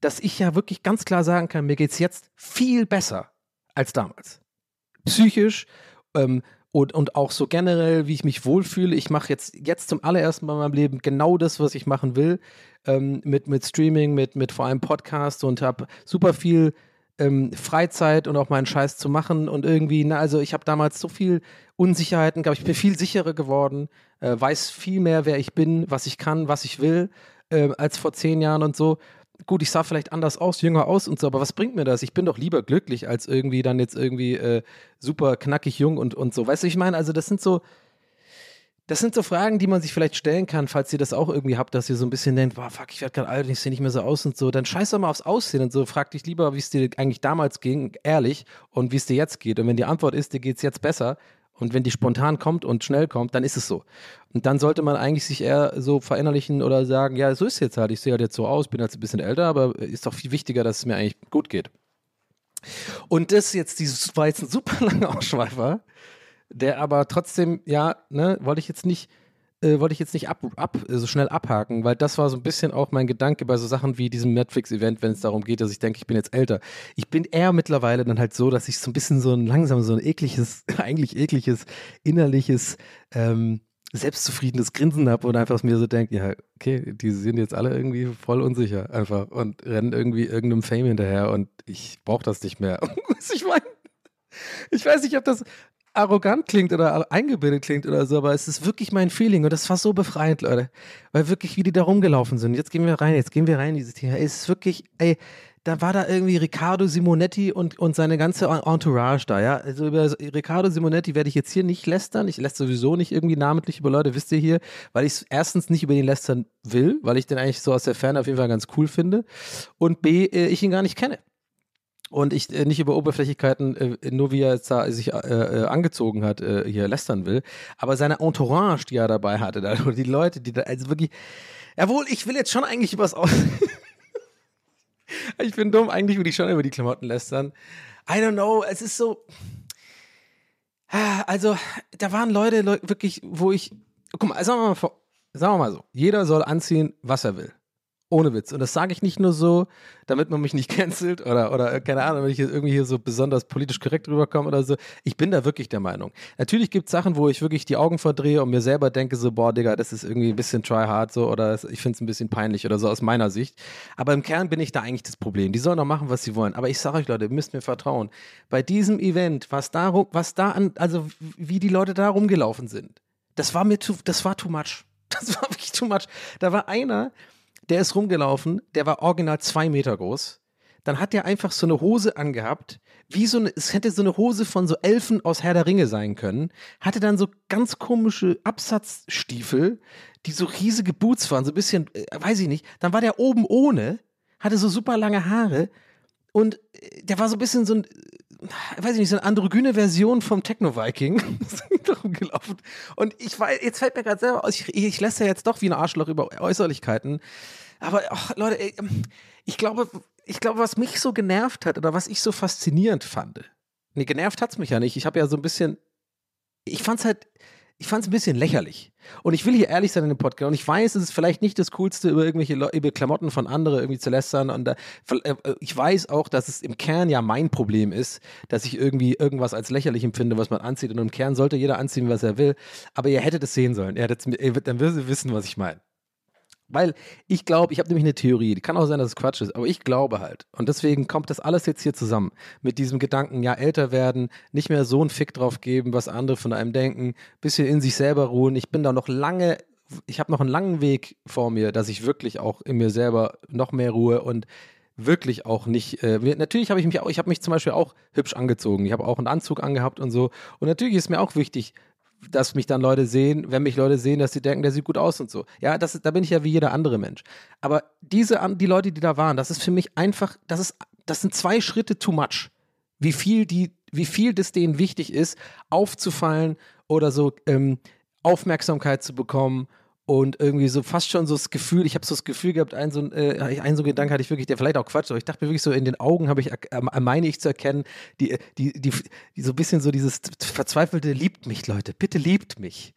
dass ich ja wirklich ganz klar sagen kann, mir geht es jetzt viel besser als damals. Psychisch ähm, und, und auch so generell, wie ich mich wohlfühle. Ich mache jetzt, jetzt zum allerersten Mal in meinem Leben genau das, was ich machen will, ähm, mit, mit Streaming, mit, mit vor allem Podcast und habe super viel ähm, Freizeit und auch meinen Scheiß zu machen und irgendwie, na, also ich habe damals so viel Unsicherheiten gehabt, ich bin viel sicherer geworden, äh, weiß viel mehr, wer ich bin, was ich kann, was ich will, äh, als vor zehn Jahren und so. Gut, ich sah vielleicht anders aus, jünger aus und so, aber was bringt mir das? Ich bin doch lieber glücklich, als irgendwie dann jetzt irgendwie äh, super knackig jung und, und so. Weißt du, ich meine, also das sind so, das sind so Fragen, die man sich vielleicht stellen kann, falls ihr das auch irgendwie habt, dass ihr so ein bisschen denkt, boah, fuck, ich werde gerade alt und ich sehe nicht mehr so aus und so. Dann scheiß doch mal aufs Aussehen und so. Frag dich lieber, wie es dir eigentlich damals ging, ehrlich, und wie es dir jetzt geht. Und wenn die Antwort ist, dir geht es jetzt besser, und wenn die spontan kommt und schnell kommt, dann ist es so. Und dann sollte man eigentlich sich eher so verinnerlichen oder sagen, ja, so ist es jetzt halt. Ich sehe halt jetzt so aus, bin jetzt ein bisschen älter, aber ist doch viel wichtiger, dass es mir eigentlich gut geht. Und das jetzt, dieses war jetzt ein super langer Ausschweifer der aber trotzdem, ja, ne, wollte ich jetzt nicht, äh, wollte ich jetzt nicht ab, ab, so schnell abhaken, weil das war so ein bisschen auch mein Gedanke bei so Sachen wie diesem Netflix-Event, wenn es darum geht, dass ich denke, ich bin jetzt älter. Ich bin eher mittlerweile dann halt so, dass ich so ein bisschen so ein langsam so ein ekliges, eigentlich ekliges, innerliches, ähm, selbstzufriedenes Grinsen habe und einfach mir so denke, ja, okay, die sind jetzt alle irgendwie voll unsicher einfach und rennen irgendwie irgendeinem Fame hinterher und ich brauche das nicht mehr. Ich meine? Ich weiß nicht, ob das, arrogant klingt oder eingebildet klingt oder so, aber es ist wirklich mein Feeling und das war so befreiend, Leute. Weil wirklich, wie die da rumgelaufen sind. Jetzt gehen wir rein, jetzt gehen wir rein in dieses Thema. Es ist wirklich, ey, da war da irgendwie Riccardo Simonetti und, und seine ganze Entourage da, ja. Also über Riccardo Simonetti werde ich jetzt hier nicht lästern. Ich lässt sowieso nicht irgendwie namentlich über Leute, wisst ihr hier, weil ich erstens nicht über den lästern will, weil ich den eigentlich so aus der Ferne auf jeden Fall ganz cool finde und B, äh, ich ihn gar nicht kenne und ich äh, nicht über Oberflächlichkeiten, äh, nur wie er jetzt da sich äh, äh, angezogen hat, äh, hier lästern will, aber seine Entourage, die er dabei hatte, da, die Leute, die da, also wirklich, jawohl, ich will jetzt schon eigentlich übers Aus. ich bin dumm, eigentlich würde ich schon über die Klamotten lästern. I don't know, es ist so. Also, da waren Leute, Leute wirklich, wo ich. Guck mal, sagen wir mal, sagen wir mal so, jeder soll anziehen, was er will. Ohne Witz. Und das sage ich nicht nur so, damit man mich nicht cancelt oder, oder äh, keine Ahnung, wenn ich jetzt irgendwie hier so besonders politisch korrekt rüberkomme oder so. Ich bin da wirklich der Meinung. Natürlich gibt es Sachen, wo ich wirklich die Augen verdrehe und mir selber denke so, boah, Digga, das ist irgendwie ein bisschen try hard so oder ich finde es ein bisschen peinlich oder so aus meiner Sicht. Aber im Kern bin ich da eigentlich das Problem. Die sollen doch machen, was sie wollen. Aber ich sage euch, Leute, ihr müsst mir vertrauen. Bei diesem Event, was da, was da an, also wie die Leute da rumgelaufen sind, das war mir too, das war too much. Das war wirklich too much. Da war einer, der ist rumgelaufen, der war original zwei Meter groß. Dann hat der einfach so eine Hose angehabt, wie so eine, es hätte so eine Hose von so Elfen aus Herr der Ringe sein können. Hatte dann so ganz komische Absatzstiefel, die so riesige Boots waren, so ein bisschen, äh, weiß ich nicht. Dann war der oben ohne, hatte so super lange Haare und äh, der war so ein bisschen so ein, äh, weiß ich nicht, so eine androgyne Version vom Techno-Viking. Und ich weiß, jetzt fällt mir gerade selber aus, ich, ich lässt ja jetzt doch wie ein Arschloch über Äußerlichkeiten. Aber ach, Leute, ey, ich glaube, ich glaube, was mich so genervt hat oder was ich so faszinierend fand. Nee, genervt hat es mich ja nicht. Ich habe ja so ein bisschen. Ich fand es halt. Ich fand es ein bisschen lächerlich. Und ich will hier ehrlich sein in dem Podcast. Und ich weiß, es ist vielleicht nicht das Coolste, über irgendwelche Le über Klamotten von anderen irgendwie zu lästern. Und da, äh, ich weiß auch, dass es im Kern ja mein Problem ist, dass ich irgendwie irgendwas als lächerlich empfinde, was man anzieht. Und im Kern sollte jeder anziehen, was er will. Aber ihr hättet es sehen sollen. Ihr hättet, dann würdet ihr wissen, was ich meine. Weil ich glaube, ich habe nämlich eine Theorie, die kann auch sein, dass es Quatsch ist, aber ich glaube halt. Und deswegen kommt das alles jetzt hier zusammen. Mit diesem Gedanken, ja, älter werden, nicht mehr so einen Fick drauf geben, was andere von einem denken, bisschen in sich selber ruhen. Ich bin da noch lange, ich habe noch einen langen Weg vor mir, dass ich wirklich auch in mir selber noch mehr Ruhe und wirklich auch nicht. Äh, natürlich habe ich mich auch, ich habe mich zum Beispiel auch hübsch angezogen. Ich habe auch einen Anzug angehabt und so. Und natürlich ist mir auch wichtig, dass mich dann Leute sehen, wenn mich Leute sehen, dass sie denken, der sieht gut aus und so. Ja, das, da bin ich ja wie jeder andere Mensch. Aber diese, die Leute, die da waren, das ist für mich einfach, das ist, das sind zwei Schritte too much. Wie viel die, wie viel das denen wichtig ist, aufzufallen oder so ähm, Aufmerksamkeit zu bekommen und irgendwie so fast schon so das Gefühl, ich habe so das Gefühl gehabt, ein so, äh, ein so Gedanke hatte ich wirklich, der vielleicht auch Quatsch, aber ich dachte mir wirklich so, in den Augen habe ich, äh, meine ich zu erkennen, die, die, die, die, so ein bisschen so dieses verzweifelte, liebt mich, Leute, bitte liebt mich.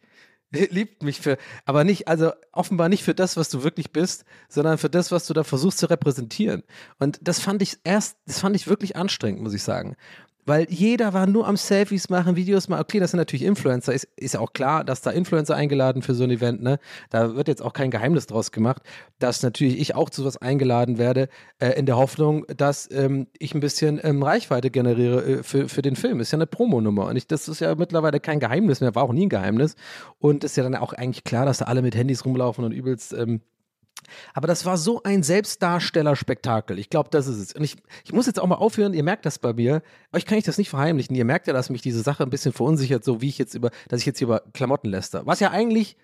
Liebt mich für, aber nicht, also offenbar nicht für das, was du wirklich bist, sondern für das, was du da versuchst zu repräsentieren. Und das fand ich erst, das fand ich wirklich anstrengend, muss ich sagen. Weil jeder war nur am Selfies machen, Videos machen. Okay, das sind natürlich Influencer. Ist, ist ja auch klar, dass da Influencer eingeladen für so ein Event, ne? Da wird jetzt auch kein Geheimnis draus gemacht, dass natürlich ich auch zu was eingeladen werde, äh, in der Hoffnung, dass ähm, ich ein bisschen ähm, Reichweite generiere äh, für, für den Film. Ist ja eine Promonummer. Und ich, das ist ja mittlerweile kein Geheimnis mehr, war auch nie ein Geheimnis. Und ist ja dann auch eigentlich klar, dass da alle mit Handys rumlaufen und übelst ähm, aber das war so ein Selbstdarstellerspektakel. Ich glaube, das ist es. Und ich, ich muss jetzt auch mal aufhören, ihr merkt das bei mir. Euch kann ich das nicht verheimlichen. Ihr merkt ja, dass mich diese Sache ein bisschen verunsichert, so wie ich jetzt über, dass ich jetzt über Klamotten läster. Was ja eigentlich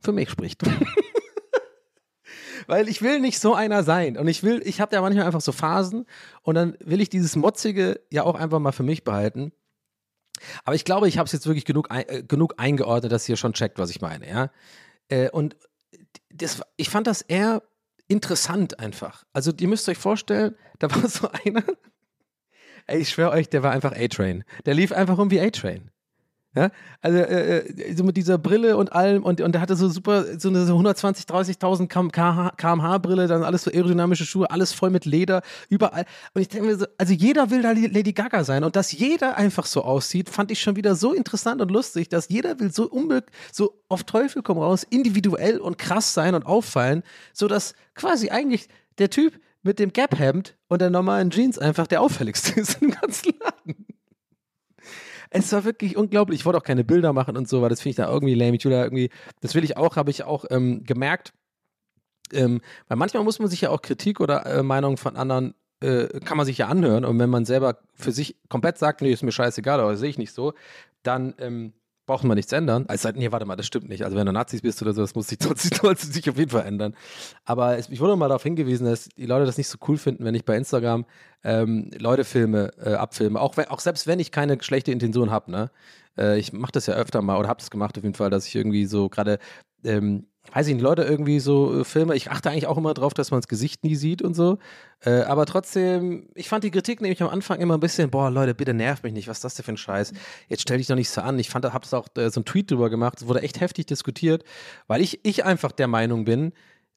für mich spricht. Weil ich will nicht so einer sein. Und ich will, ich habe ja manchmal einfach so Phasen und dann will ich dieses Motzige ja auch einfach mal für mich behalten. Aber ich glaube, ich habe es jetzt wirklich genug, äh, genug eingeordnet, dass ihr schon checkt, was ich meine, ja. Äh, und das, ich fand das eher interessant einfach. Also ihr müsst euch vorstellen, da war so einer, ey, ich schwöre euch, der war einfach A-Train. Der lief einfach um wie A-Train. Ja, also äh, äh, so mit dieser Brille und allem und, und der hatte so super, so eine 120, 30.000 kmh Brille, dann alles so aerodynamische Schuhe, alles voll mit Leder, überall. Und ich denke mir so, also jeder will da Lady Gaga sein und dass jeder einfach so aussieht, fand ich schon wieder so interessant und lustig, dass jeder will so unbe so auf Teufel komm raus, individuell und krass sein und auffallen, so dass quasi eigentlich der Typ mit dem Gap-Hemd und der normalen Jeans einfach der auffälligste ist im ganzen Laden. Es war wirklich unglaublich. Ich wollte auch keine Bilder machen und so, weil das finde ich da irgendwie lame. Ich will da irgendwie, das will ich auch, habe ich auch ähm, gemerkt. Ähm, weil manchmal muss man sich ja auch Kritik oder äh, Meinungen von anderen äh, kann man sich ja anhören und wenn man selber für sich komplett sagt, nee, ist mir scheißegal, aber sehe ich nicht so, dann ähm, braucht man nichts ändern. Also, nee, warte mal, das stimmt nicht. Also, wenn du Nazis bist oder so, das muss sich, sollte sich auf jeden Fall ändern. Aber es, ich wurde mal darauf hingewiesen, dass die Leute das nicht so cool finden, wenn ich bei Instagram ähm, Leute filme, äh, abfilme. Auch, auch selbst wenn ich keine schlechte Intention habe, ne? Äh, ich mache das ja öfter mal oder habe das gemacht auf jeden Fall, dass ich irgendwie so gerade ähm, weiß ich nicht, Leute irgendwie so äh, Filme, ich achte eigentlich auch immer drauf, dass man das Gesicht nie sieht und so. Äh, aber trotzdem, ich fand die Kritik nämlich am Anfang immer ein bisschen, boah, Leute, bitte nervt mich nicht, was ist das denn für ein Scheiß? Jetzt stell dich doch nicht so an. Ich fand, da hab's auch äh, so einen Tweet drüber gemacht, es wurde echt heftig diskutiert, weil ich, ich einfach der Meinung bin,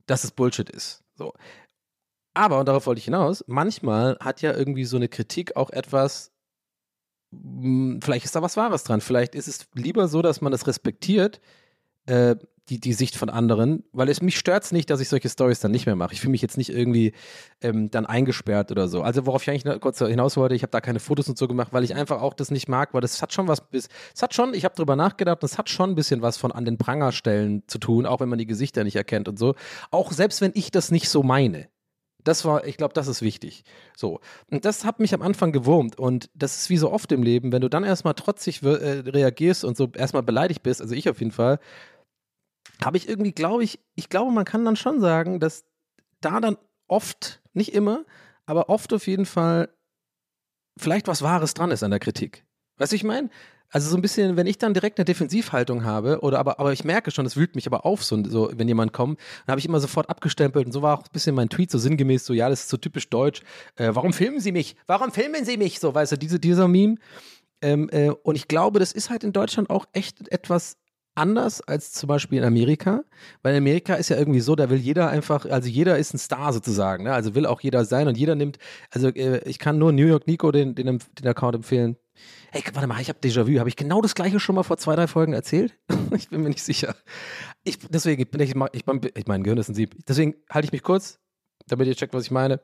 dass es Bullshit ist. So. Aber, und darauf wollte ich hinaus, manchmal hat ja irgendwie so eine Kritik auch etwas, hm, vielleicht ist da was Wahres dran. Vielleicht ist es lieber so, dass man das respektiert, äh, die, die Sicht von anderen, weil es mich stört nicht, dass ich solche Stories dann nicht mehr mache. Ich fühle mich jetzt nicht irgendwie ähm, dann eingesperrt oder so. Also worauf ich eigentlich kurz hinaus wollte, ich habe da keine Fotos und so gemacht, weil ich einfach auch das nicht mag, weil das hat schon was, es hat schon, ich habe drüber nachgedacht, es hat schon ein bisschen was von an den Prangerstellen zu tun, auch wenn man die Gesichter nicht erkennt und so. Auch selbst wenn ich das nicht so meine. Das war, ich glaube, das ist wichtig. So. Und das hat mich am Anfang gewurmt. Und das ist wie so oft im Leben, wenn du dann erstmal trotzig äh, reagierst und so erstmal beleidigt bist, also ich auf jeden Fall, habe ich irgendwie, glaube ich, ich glaube, man kann dann schon sagen, dass da dann oft, nicht immer, aber oft auf jeden Fall vielleicht was Wahres dran ist an der Kritik. Weißt du, ich meine? Also so ein bisschen, wenn ich dann direkt eine Defensivhaltung habe, oder aber, aber ich merke schon, das wühlt mich aber auf, so, so wenn jemand kommt, dann habe ich immer sofort abgestempelt und so war auch ein bisschen mein Tweet so sinngemäß, so, ja, das ist so typisch deutsch, äh, warum filmen Sie mich? Warum filmen Sie mich? So, weißt du, diese, dieser Meme. Ähm, äh, und ich glaube, das ist halt in Deutschland auch echt etwas anders als zum Beispiel in Amerika, weil in Amerika ist ja irgendwie so, da will jeder einfach, also jeder ist ein Star sozusagen, ne? also will auch jeder sein und jeder nimmt, also äh, ich kann nur New York Nico den, den, den Account empfehlen. Hey, warte mal, ich habe Déjà-vu. Habe ich genau das gleiche schon mal vor zwei, drei Folgen erzählt? ich bin mir nicht sicher. Ich, deswegen, ich, ich, ich, ich mein Gehirn ist ein Sieb. Deswegen halte ich mich kurz, damit ihr checkt, was ich meine.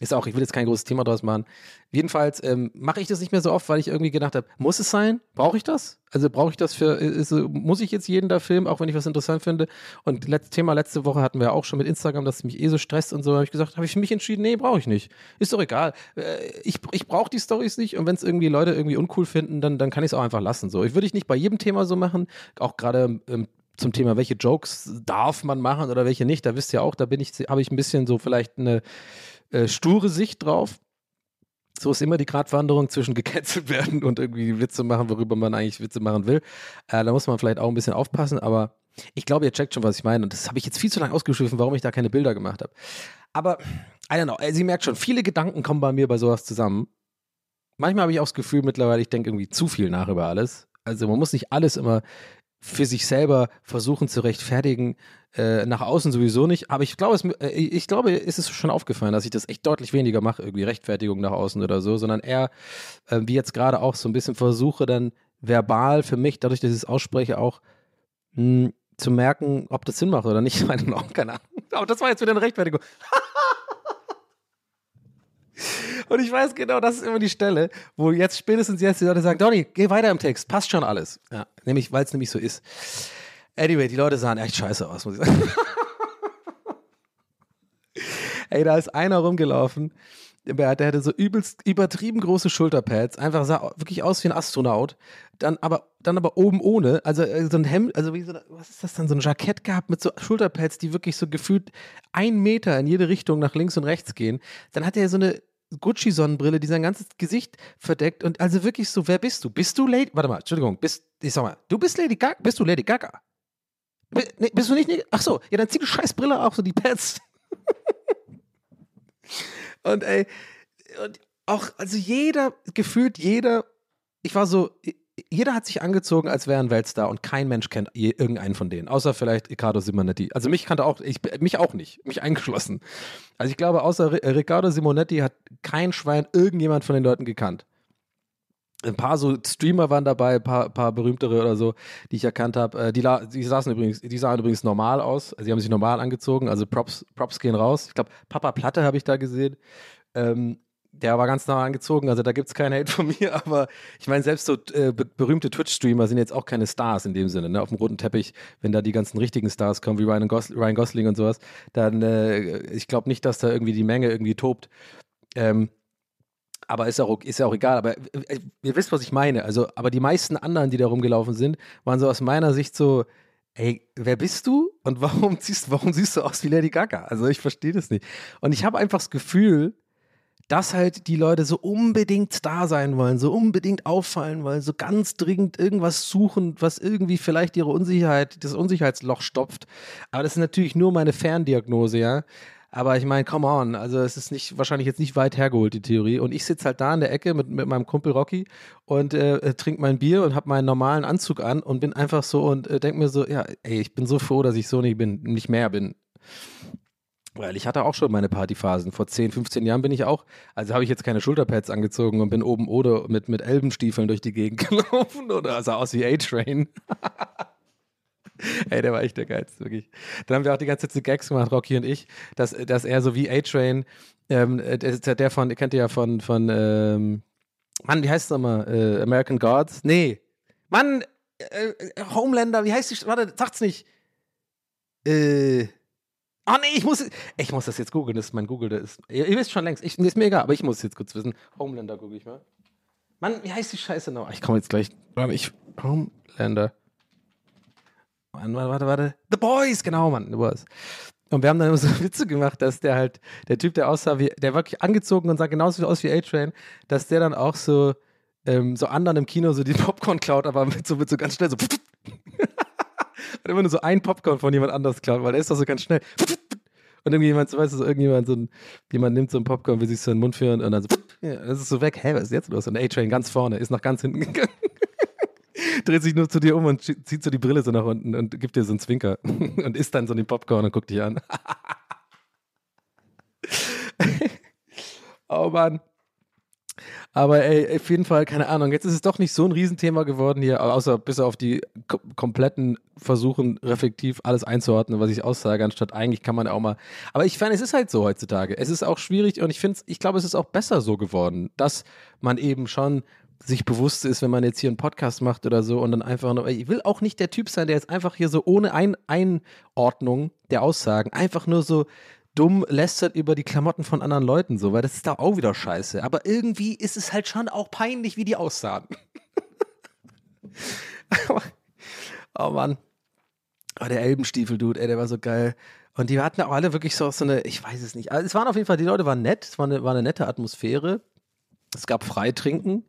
Ist auch, ich will jetzt kein großes Thema draus machen. Jedenfalls ähm, mache ich das nicht mehr so oft, weil ich irgendwie gedacht habe, muss es sein? Brauche ich das? Also brauche ich das für, ist, muss ich jetzt jeden da filmen, auch wenn ich was interessant finde? Und letztes Thema letzte Woche hatten wir auch schon mit Instagram, dass es mich eh so stresst und so, habe ich gesagt, habe ich für mich entschieden, nee, brauche ich nicht. Ist doch egal. Äh, ich ich brauche die Stories nicht und wenn es irgendwie Leute irgendwie uncool finden, dann, dann kann ich es auch einfach lassen. So, ich würde ich nicht bei jedem Thema so machen, auch gerade ähm, zum Thema, welche Jokes darf man machen oder welche nicht. Da wisst ihr auch, da bin ich, habe ich ein bisschen so vielleicht eine äh, sture Sicht drauf. So ist immer die Gratwanderung zwischen gecancelt werden und irgendwie Witze machen, worüber man eigentlich Witze machen will. Äh, da muss man vielleicht auch ein bisschen aufpassen, aber ich glaube, ihr checkt schon, was ich meine. Und das habe ich jetzt viel zu lange ausgeschliffen, warum ich da keine Bilder gemacht habe. Aber, I don't know, äh, sie merkt schon, viele Gedanken kommen bei mir bei sowas zusammen. Manchmal habe ich auch das Gefühl mittlerweile, ich denke irgendwie zu viel nach über alles. Also man muss nicht alles immer für sich selber versuchen zu rechtfertigen, äh, nach außen sowieso nicht. Aber ich glaube, es, äh, ich glaube, es ist schon aufgefallen, dass ich das echt deutlich weniger mache, irgendwie Rechtfertigung nach außen oder so, sondern eher, äh, wie jetzt gerade auch so ein bisschen versuche, dann verbal für mich, dadurch, dass ich es ausspreche, auch mh, hm, zu merken, ob das Sinn macht oder nicht. Ich meine, keine Ahnung. Aber das war jetzt wieder eine Rechtfertigung. Und ich weiß genau, das ist immer die Stelle, wo jetzt spätestens jetzt die Leute sagen, Donny, geh weiter im Text, passt schon alles. Ja, nämlich, weil es nämlich so ist. Anyway, die Leute sahen echt scheiße aus, muss ich sagen. Ey, da ist einer rumgelaufen, der hatte so übelst übertrieben große Schulterpads, einfach sah wirklich aus wie ein Astronaut, dann aber, dann aber oben ohne, also äh, so ein Hemd, also wie so, was ist das dann, so ein Jackett gehabt mit so Schulterpads, die wirklich so gefühlt ein Meter in jede Richtung nach links und rechts gehen. Dann hat er so eine Gucci-Sonnenbrille, die sein ganzes Gesicht verdeckt und also wirklich so, wer bist du? Bist du Lady, warte mal, Entschuldigung, bist, ich sag mal, du bist Lady Gaga, bist du Lady Gaga? Nee, bist du nicht, ach so, ja, dann zieh die scheiß Brille auch so die Pads. und ey, und auch, also jeder, gefühlt jeder, ich war so, jeder hat sich angezogen, als wäre ein Weltstar und kein Mensch kennt irgendeinen von denen, außer vielleicht Riccardo Simonetti. Also mich kannte auch, ich, mich auch nicht, mich eingeschlossen. Also ich glaube, außer Riccardo Simonetti hat kein Schwein irgendjemand von den Leuten gekannt. Ein paar so Streamer waren dabei, ein paar, paar berühmtere oder so, die ich erkannt habe. Äh, die, die, saßen übrigens, die sahen übrigens normal aus. Also, sie haben sich normal angezogen. Also Props, Props gehen raus. Ich glaube, Papa Platte habe ich da gesehen. Ähm, der war ganz nah angezogen, also da gibt es keinen Hate von mir, aber ich meine, selbst so äh, berühmte Twitch-Streamer sind jetzt auch keine Stars in dem Sinne, ne? Auf dem roten Teppich, wenn da die ganzen richtigen Stars kommen, wie Ryan, Gos Ryan Gosling und sowas, dann, äh, ich glaube nicht, dass da irgendwie die Menge irgendwie tobt. Ähm, aber ist auch, ist ja auch egal, aber äh, ihr wisst, was ich meine. Also, aber die meisten anderen, die da rumgelaufen sind, waren so aus meiner Sicht so, ey, wer bist du und warum siehst, warum siehst du aus wie Lady Gaga? Also ich verstehe das nicht. Und ich habe einfach das Gefühl, dass halt die Leute so unbedingt da sein wollen, so unbedingt auffallen wollen, so ganz dringend irgendwas suchen, was irgendwie vielleicht ihre Unsicherheit, das Unsicherheitsloch stopft. Aber das ist natürlich nur meine Ferndiagnose, ja. Aber ich meine, come on, also es ist nicht wahrscheinlich jetzt nicht weit hergeholt, die Theorie. Und ich sitze halt da in der Ecke mit, mit meinem Kumpel Rocky und äh, trinke mein Bier und habe meinen normalen Anzug an und bin einfach so und äh, denke mir so, ja, ey, ich bin so froh, dass ich so nicht bin, nicht mehr bin. Weil ich hatte auch schon meine Partyphasen. Vor 10, 15 Jahren bin ich auch, also habe ich jetzt keine Schulterpads angezogen und bin oben oder mit, mit Elbenstiefeln durch die Gegend gelaufen oder sah aus wie A-Train. Ey, der war echt der Geilste, wirklich. Dann haben wir auch die ganze Zeit so Gags gemacht, Rocky und ich, dass, dass er so wie A-Train, ähm, der, der von, ihr kennt ihr ja von, von ähm, Mann, wie heißt es nochmal? Äh, American Gods? Nee. Mann, äh, äh Homelander, wie heißt die? Warte, sagt's nicht. Äh. Ah, nee, ich muss, ich muss das jetzt googeln. Das ist mein Google. Der ist, ihr, ihr, wisst schon längst. Ich, ist mir egal, aber ich muss es jetzt kurz wissen. Homelander google ich mal. Mann, wie heißt die Scheiße noch? Ich komme jetzt gleich. Ich. Homelander. Mann, warte, warte. The Boys, genau, Mann, The Boys. Und wir haben dann immer so Witze gemacht, dass der halt, der Typ, der aussah wie, der wirklich angezogen und sah genauso aus wie A-Train, dass der dann auch so, ähm, so anderen im Kino so die Popcorn klaut, aber mit so, mit so ganz schnell so. und immer nur so ein Popcorn von jemand anders klaut, weil der ist doch so ganz schnell. Und irgendjemand, so weißt du, so irgendjemand, so ein, jemand nimmt so ein Popcorn, will sich so in den Mund führen und dann so, ja, das ist so weg. Hä, was ist jetzt los? Und A-Train ganz vorne, ist nach ganz hinten gegangen. Dreht sich nur zu dir um und zie- zieht so die Brille so nach unten und gibt dir so einen Zwinker und isst dann so den Popcorn und guckt dich an. oh Mann. Aber ey, auf jeden Fall, keine Ahnung, jetzt ist es doch nicht so ein Riesenthema geworden hier, außer bis auf die ko kompletten Versuchen, reflektiv alles einzuordnen, was ich aussage, anstatt eigentlich kann man auch mal. Aber ich finde, es ist halt so heutzutage. Es ist auch schwierig und ich finde, ich glaube, es ist auch besser so geworden, dass man eben schon sich bewusst ist, wenn man jetzt hier einen Podcast macht oder so und dann einfach nur, ich will auch nicht der Typ sein, der jetzt einfach hier so ohne Ein Einordnung der Aussagen einfach nur so dumm lästert über die Klamotten von anderen Leuten so, weil das ist da auch wieder scheiße. Aber irgendwie ist es halt schon auch peinlich, wie die aussahen. oh Mann. Oh, der Elbenstiefel-Dude, ey, der war so geil. Und die hatten auch alle wirklich so, so eine, ich weiß es nicht. Also es waren auf jeden Fall, die Leute waren nett, es war eine, war eine nette Atmosphäre. Es gab Freitrinken.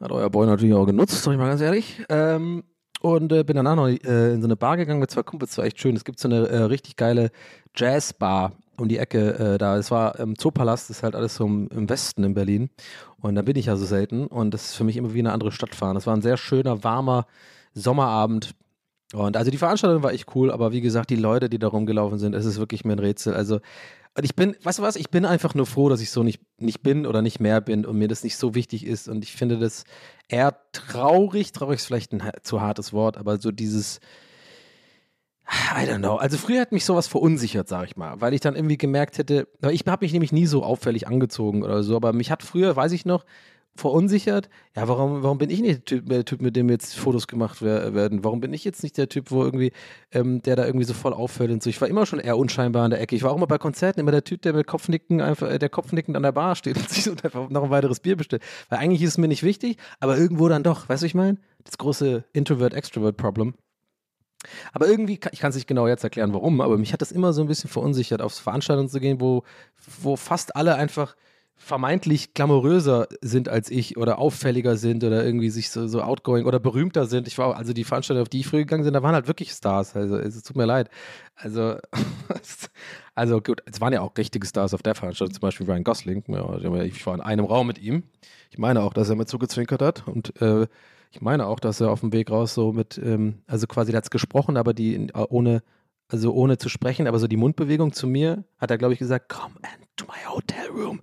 Hat euer Boy natürlich auch genutzt, sag ich mal ganz ehrlich. Ähm, und äh, bin danach noch äh, in so eine Bar gegangen mit zwei Kumpels, war echt schön. Es gibt so eine äh, richtig geile Jazzbar um die Ecke äh, da. Es war im Zoopalast, das ist halt alles so im, im Westen in Berlin. Und da bin ich ja so selten. Und das ist für mich immer wie eine andere Stadt fahren. Das war ein sehr schöner, warmer Sommerabend. Und also die Veranstaltung war echt cool, aber wie gesagt, die Leute, die da rumgelaufen sind, es ist wirklich mir ein Rätsel. Also, und ich bin, weißt du was, ich bin einfach nur froh, dass ich so nicht, nicht bin oder nicht mehr bin und mir das nicht so wichtig ist. Und ich finde das eher traurig, traurig ist vielleicht ein zu hartes Wort, aber so dieses, I don't know. Also früher hat mich sowas verunsichert, sag ich mal, weil ich dann irgendwie gemerkt hätte, ich habe mich nämlich nie so auffällig angezogen oder so, aber mich hat früher, weiß ich noch, verunsichert. Ja, warum, warum bin ich nicht der Typ, der typ, mit dem jetzt Fotos gemacht wer- werden? Warum bin ich jetzt nicht der Typ, wo irgendwie, ähm, der da irgendwie so voll auffällt und so? Ich war immer schon eher unscheinbar an der Ecke. Ich war auch immer bei Konzerten immer der Typ, der mit Kopfnicken einfach, äh, der kopfnickend an der Bar steht und sich so einfach noch ein weiteres Bier bestellt. Weil eigentlich ist es mir nicht wichtig, aber irgendwo dann doch. Weißt du, ich meine? Das große Introvert-Extrovert-Problem. Aber irgendwie, ich kann es nicht genau jetzt erklären, warum, aber mich hat das immer so ein bisschen verunsichert, auf Veranstaltungen zu gehen, wo, wo fast alle einfach vermeintlich glamouröser sind als ich oder auffälliger sind oder irgendwie sich so, so outgoing oder berühmter sind. Ich war also die Veranstaltungen, auf die ich früher gegangen bin, da waren halt wirklich Stars. Also es tut mir leid. Also, also gut, es waren ja auch richtige Stars auf der Veranstaltung, zum Beispiel Ryan Gosling. Ja, ich war in einem Raum mit ihm. Ich meine auch, dass er mir zugezwinkert hat und äh, ich meine auch, dass er auf dem Weg raus so mit, ähm, also quasi, hat es gesprochen, aber die ohne, also ohne zu sprechen, aber so die Mundbewegung zu mir, hat er, glaube ich, gesagt, come into my hotel room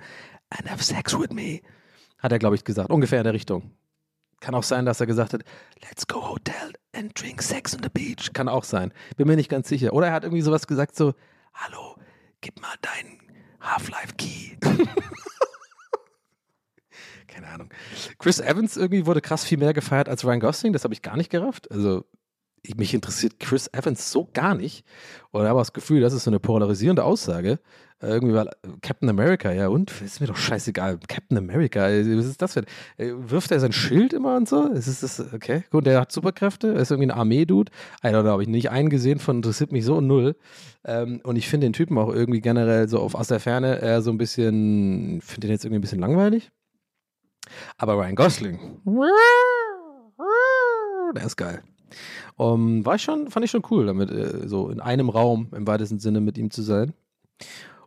and have sex with me. Hat er, glaube ich, gesagt. Ungefähr in der Richtung. Kann auch sein, dass er gesagt hat, let's go hotel and drink sex on the beach. Kann auch sein. Bin mir nicht ganz sicher. Oder er hat irgendwie sowas gesagt, so, hallo, gib mal deinen Half-Life-Key. Keine Ahnung. Chris Evans irgendwie wurde krass viel mehr gefeiert als Ryan Gosling. Das habe ich gar nicht gerafft. Also mich interessiert Chris Evans so gar nicht. Oder habe das Gefühl, das ist so eine polarisierende Aussage. Äh, irgendwie war Captain America, ja und? Ist mir doch scheißegal. Captain America, äh, was ist das denn? Äh, Wirft er sein Schild immer und so? Ist es das, okay, gut, der hat Superkräfte, ist irgendwie ein Armee-Dude. Don't know, habe ich nicht einen gesehen von, interessiert mich so null. Ähm, und ich finde den Typen auch irgendwie generell so auf aus der Ferne eher so ein bisschen, finde den jetzt irgendwie ein bisschen langweilig. Aber Ryan Gosling, der ist geil. Um, war ich schon, fand ich schon cool, damit äh, so in einem Raum im weitesten Sinne mit ihm zu sein.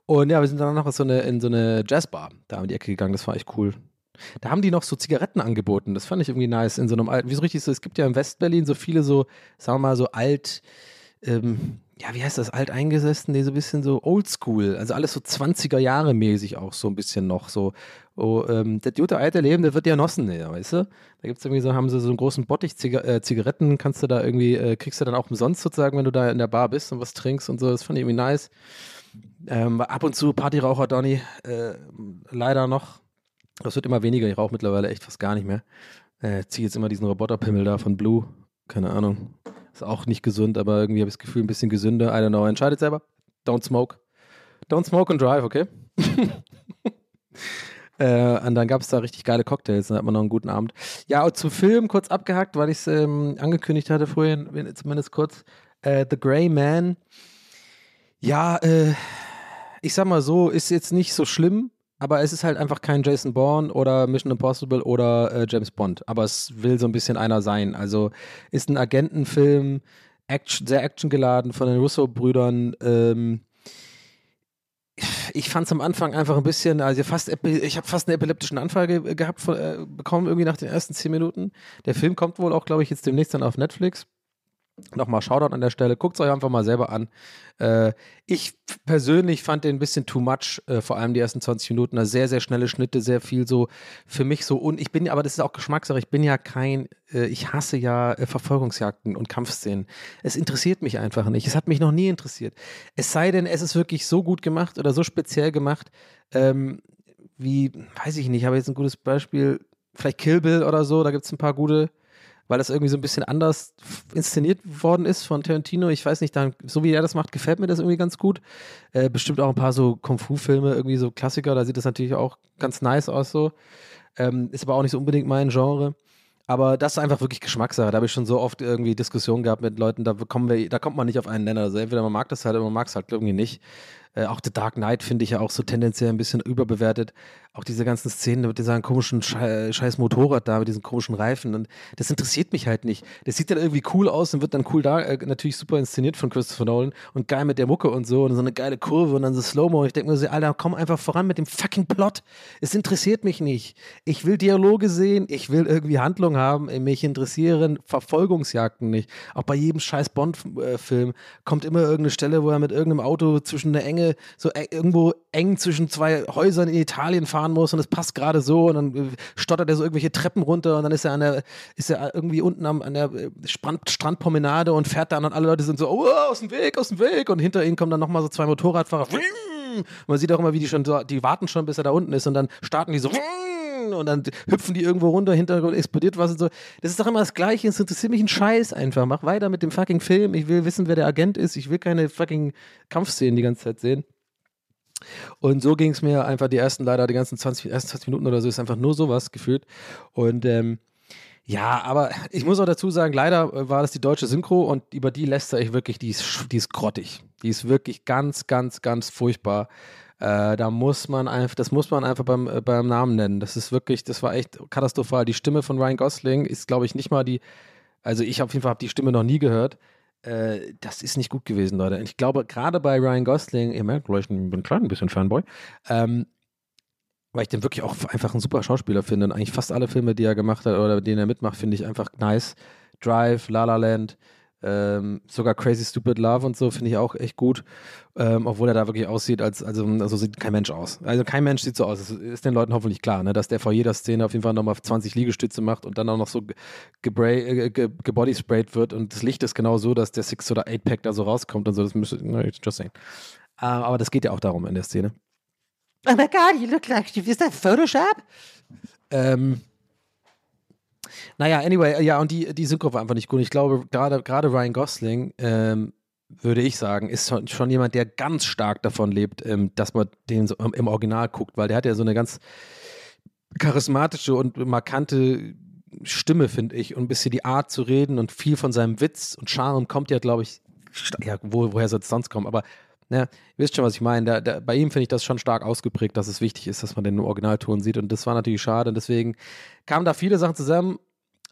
Und ja, wir sind dann noch so eine, in so eine Jazzbar da in die Ecke gegangen, das war echt cool. Da haben die noch so Zigaretten angeboten, das fand ich irgendwie nice. In so einem alten, wie so richtig so, es gibt ja in Westberlin so viele so, sagen wir mal, so alt, ähm, ja, wie heißt das, alt eingesessen, nee, so ein bisschen so oldschool, also alles so 20er Jahre mäßig auch so ein bisschen noch so. Oh, ähm, das gute alte Leben, das wird ja genossen, ja, weißt du? Da gibt es irgendwie so, haben sie so einen großen Bottich Ziga äh, Zigaretten, kannst du da irgendwie, äh, kriegst du dann auch umsonst sozusagen, wenn du da in der Bar bist und was trinkst und so, das fand ich irgendwie nice. Ähm, ab und zu Partyraucher Donny, äh, leider noch. Das wird immer weniger, ich rauche mittlerweile echt fast gar nicht mehr. Äh, ziehe jetzt immer diesen Roboterpimmel da von Blue, keine Ahnung. Ist auch nicht gesund, aber irgendwie habe ich das Gefühl, ein bisschen gesünder. I don't know. Entscheidet selber. Don't smoke. Don't smoke and drive, okay? äh, und dann gab es da richtig geile Cocktails. Dann hat man noch einen guten Abend. Ja, zum Film kurz abgehackt, weil ich es ähm, angekündigt hatte vorhin, zumindest kurz. Äh, The Grey Man. Ja, äh, ich sag mal so, ist jetzt nicht so schlimm, aber es ist halt einfach kein Jason Bourne oder Mission Impossible oder äh, James Bond. Aber es will so ein bisschen einer sein. Also ist ein Agentenfilm, Action, sehr actiongeladen von den Russo-Brüdern. Ähm, ich fand es am Anfang einfach ein bisschen, also fast, ich habe fast einen epileptischen Anfall ge gehabt, von, äh, bekommen irgendwie nach den ersten zehn Minuten. Der Film kommt wohl auch, glaube ich, jetzt demnächst dann auf Netflix. Nochmal Shoutout an der Stelle, guckt es euch einfach mal selber an. Äh, ich persönlich fand den ein bisschen too much, äh, vor allem die ersten 20 Minuten. Also sehr, sehr schnelle Schnitte, sehr viel so für mich so. Und ich bin, aber das ist auch Geschmackssache, ich bin ja kein, äh, ich hasse ja äh, Verfolgungsjagden und Kampfszenen. Es interessiert mich einfach nicht. Es hat mich noch nie interessiert. Es sei denn, es ist wirklich so gut gemacht oder so speziell gemacht, ähm, wie, weiß ich nicht, ich habe jetzt ein gutes Beispiel, vielleicht Kill Bill oder so, da gibt es ein paar gute weil das irgendwie so ein bisschen anders inszeniert worden ist von Tarantino. Ich weiß nicht, dann, so wie er das macht, gefällt mir das irgendwie ganz gut. Äh, bestimmt auch ein paar so Kung-Fu-Filme, irgendwie so Klassiker, da sieht das natürlich auch ganz nice aus so. Ähm, ist aber auch nicht so unbedingt mein Genre. Aber das ist einfach wirklich Geschmackssache. Da habe ich schon so oft irgendwie Diskussionen gehabt mit Leuten, da, kommen wir, da kommt man nicht auf einen Nenner. Also entweder man mag das halt oder man mag es halt irgendwie nicht. Äh, auch The Dark Knight finde ich ja auch so tendenziell ein bisschen überbewertet. Auch diese ganzen Szenen mit diesem komischen Schei scheiß Motorrad da, mit diesen komischen Reifen. Und das interessiert mich halt nicht. Das sieht dann irgendwie cool aus und wird dann cool da, äh, natürlich super inszeniert von Christopher Nolan und geil mit der Mucke und so und so eine geile Kurve und dann so Slow-Mo. Ich denke mir so, Alter, komm einfach voran mit dem fucking Plot. Es interessiert mich nicht. Ich will Dialoge sehen, ich will irgendwie Handlung haben. Mich interessieren Verfolgungsjagden nicht. Auch bei jedem scheiß Bond-Film kommt immer irgendeine Stelle, wo er mit irgendeinem Auto zwischen der Enge, so e- irgendwo eng zwischen zwei Häusern in Italien fahren muss und es passt gerade so und dann äh, stottert er so irgendwelche Treppen runter und dann ist er an der, ist er irgendwie unten am, an der äh, Strand, Strandpromenade und fährt da an und alle Leute sind so, oh, aus dem Weg, aus dem Weg und hinter ihnen kommen dann nochmal so zwei Motorradfahrer. Man sieht auch immer, wie die schon, so, die warten schon, bis er da unten ist und dann starten die so und dann hüpfen die irgendwo runter, Hintergrund explodiert was und so. Das ist doch immer das Gleiche, es interessiert mich ein Scheiß einfach. Mach weiter mit dem fucking Film. Ich will wissen, wer der Agent ist. Ich will keine fucking Kampfszenen die ganze Zeit sehen. Und so ging es mir einfach die ersten, leider die ganzen 20, ersten 20 Minuten oder so, ist einfach nur sowas gefühlt. Und ähm, ja, aber ich muss auch dazu sagen, leider äh, war das die deutsche Synchro und über die lästere ich wirklich, die ist, die ist grottig. Die ist wirklich ganz, ganz, ganz furchtbar. Äh, da muss man einfach, das muss man einfach beim, äh, beim Namen nennen. Das ist wirklich, das war echt katastrophal. Die Stimme von Ryan Gosling ist, glaube ich, nicht mal die, also ich auf jeden Fall habe die Stimme noch nie gehört. Äh, das ist nicht gut gewesen, Leute. Und ich glaube, gerade bei Ryan Gosling, ihr merkt, ich bin ein klein bisschen Fanboy, ähm, weil ich den wirklich auch einfach ein super Schauspieler finde und eigentlich fast alle Filme, die er gemacht hat oder denen er mitmacht, finde ich einfach nice. Drive, La La Land, ähm, sogar Crazy Stupid Love und so finde ich auch echt gut, ähm, obwohl er da wirklich aussieht, als also, also sieht kein Mensch aus. Also kein Mensch sieht so aus. Das ist den Leuten hoffentlich klar, ne? dass der vor jeder Szene auf jeden Fall nochmal 20 Liegestütze macht und dann auch noch so äh, ge, gebodysprayed wird und das Licht ist genau so, dass der Six oder Eight Pack da so rauskommt und so. Das müsste, no, just saying. Äh, aber das geht ja auch darum in der Szene. Oh my god, you look like, is that Photoshop? Ähm, naja, anyway, ja, und die, die Synchro war einfach nicht gut. Ich glaube, gerade Ryan Gosling, ähm, würde ich sagen, ist schon, jemand, der ganz stark davon lebt, ähm, dass man den so im, Original guckt, weil der hat ja so eine ganz charismatische und markante Stimme, finde ich, und ein bisschen die Art zu reden und viel von seinem Witz und Charme kommt ja, glaube ich, ja, wo, woher soll es sonst kommen, aber ja, ihr wisst schon, was ich meine. Der, der, bei ihm finde ich das schon stark ausgeprägt, dass es wichtig ist, dass man den Originalton sieht. Und das war natürlich schade. Und deswegen kamen da viele Sachen zusammen,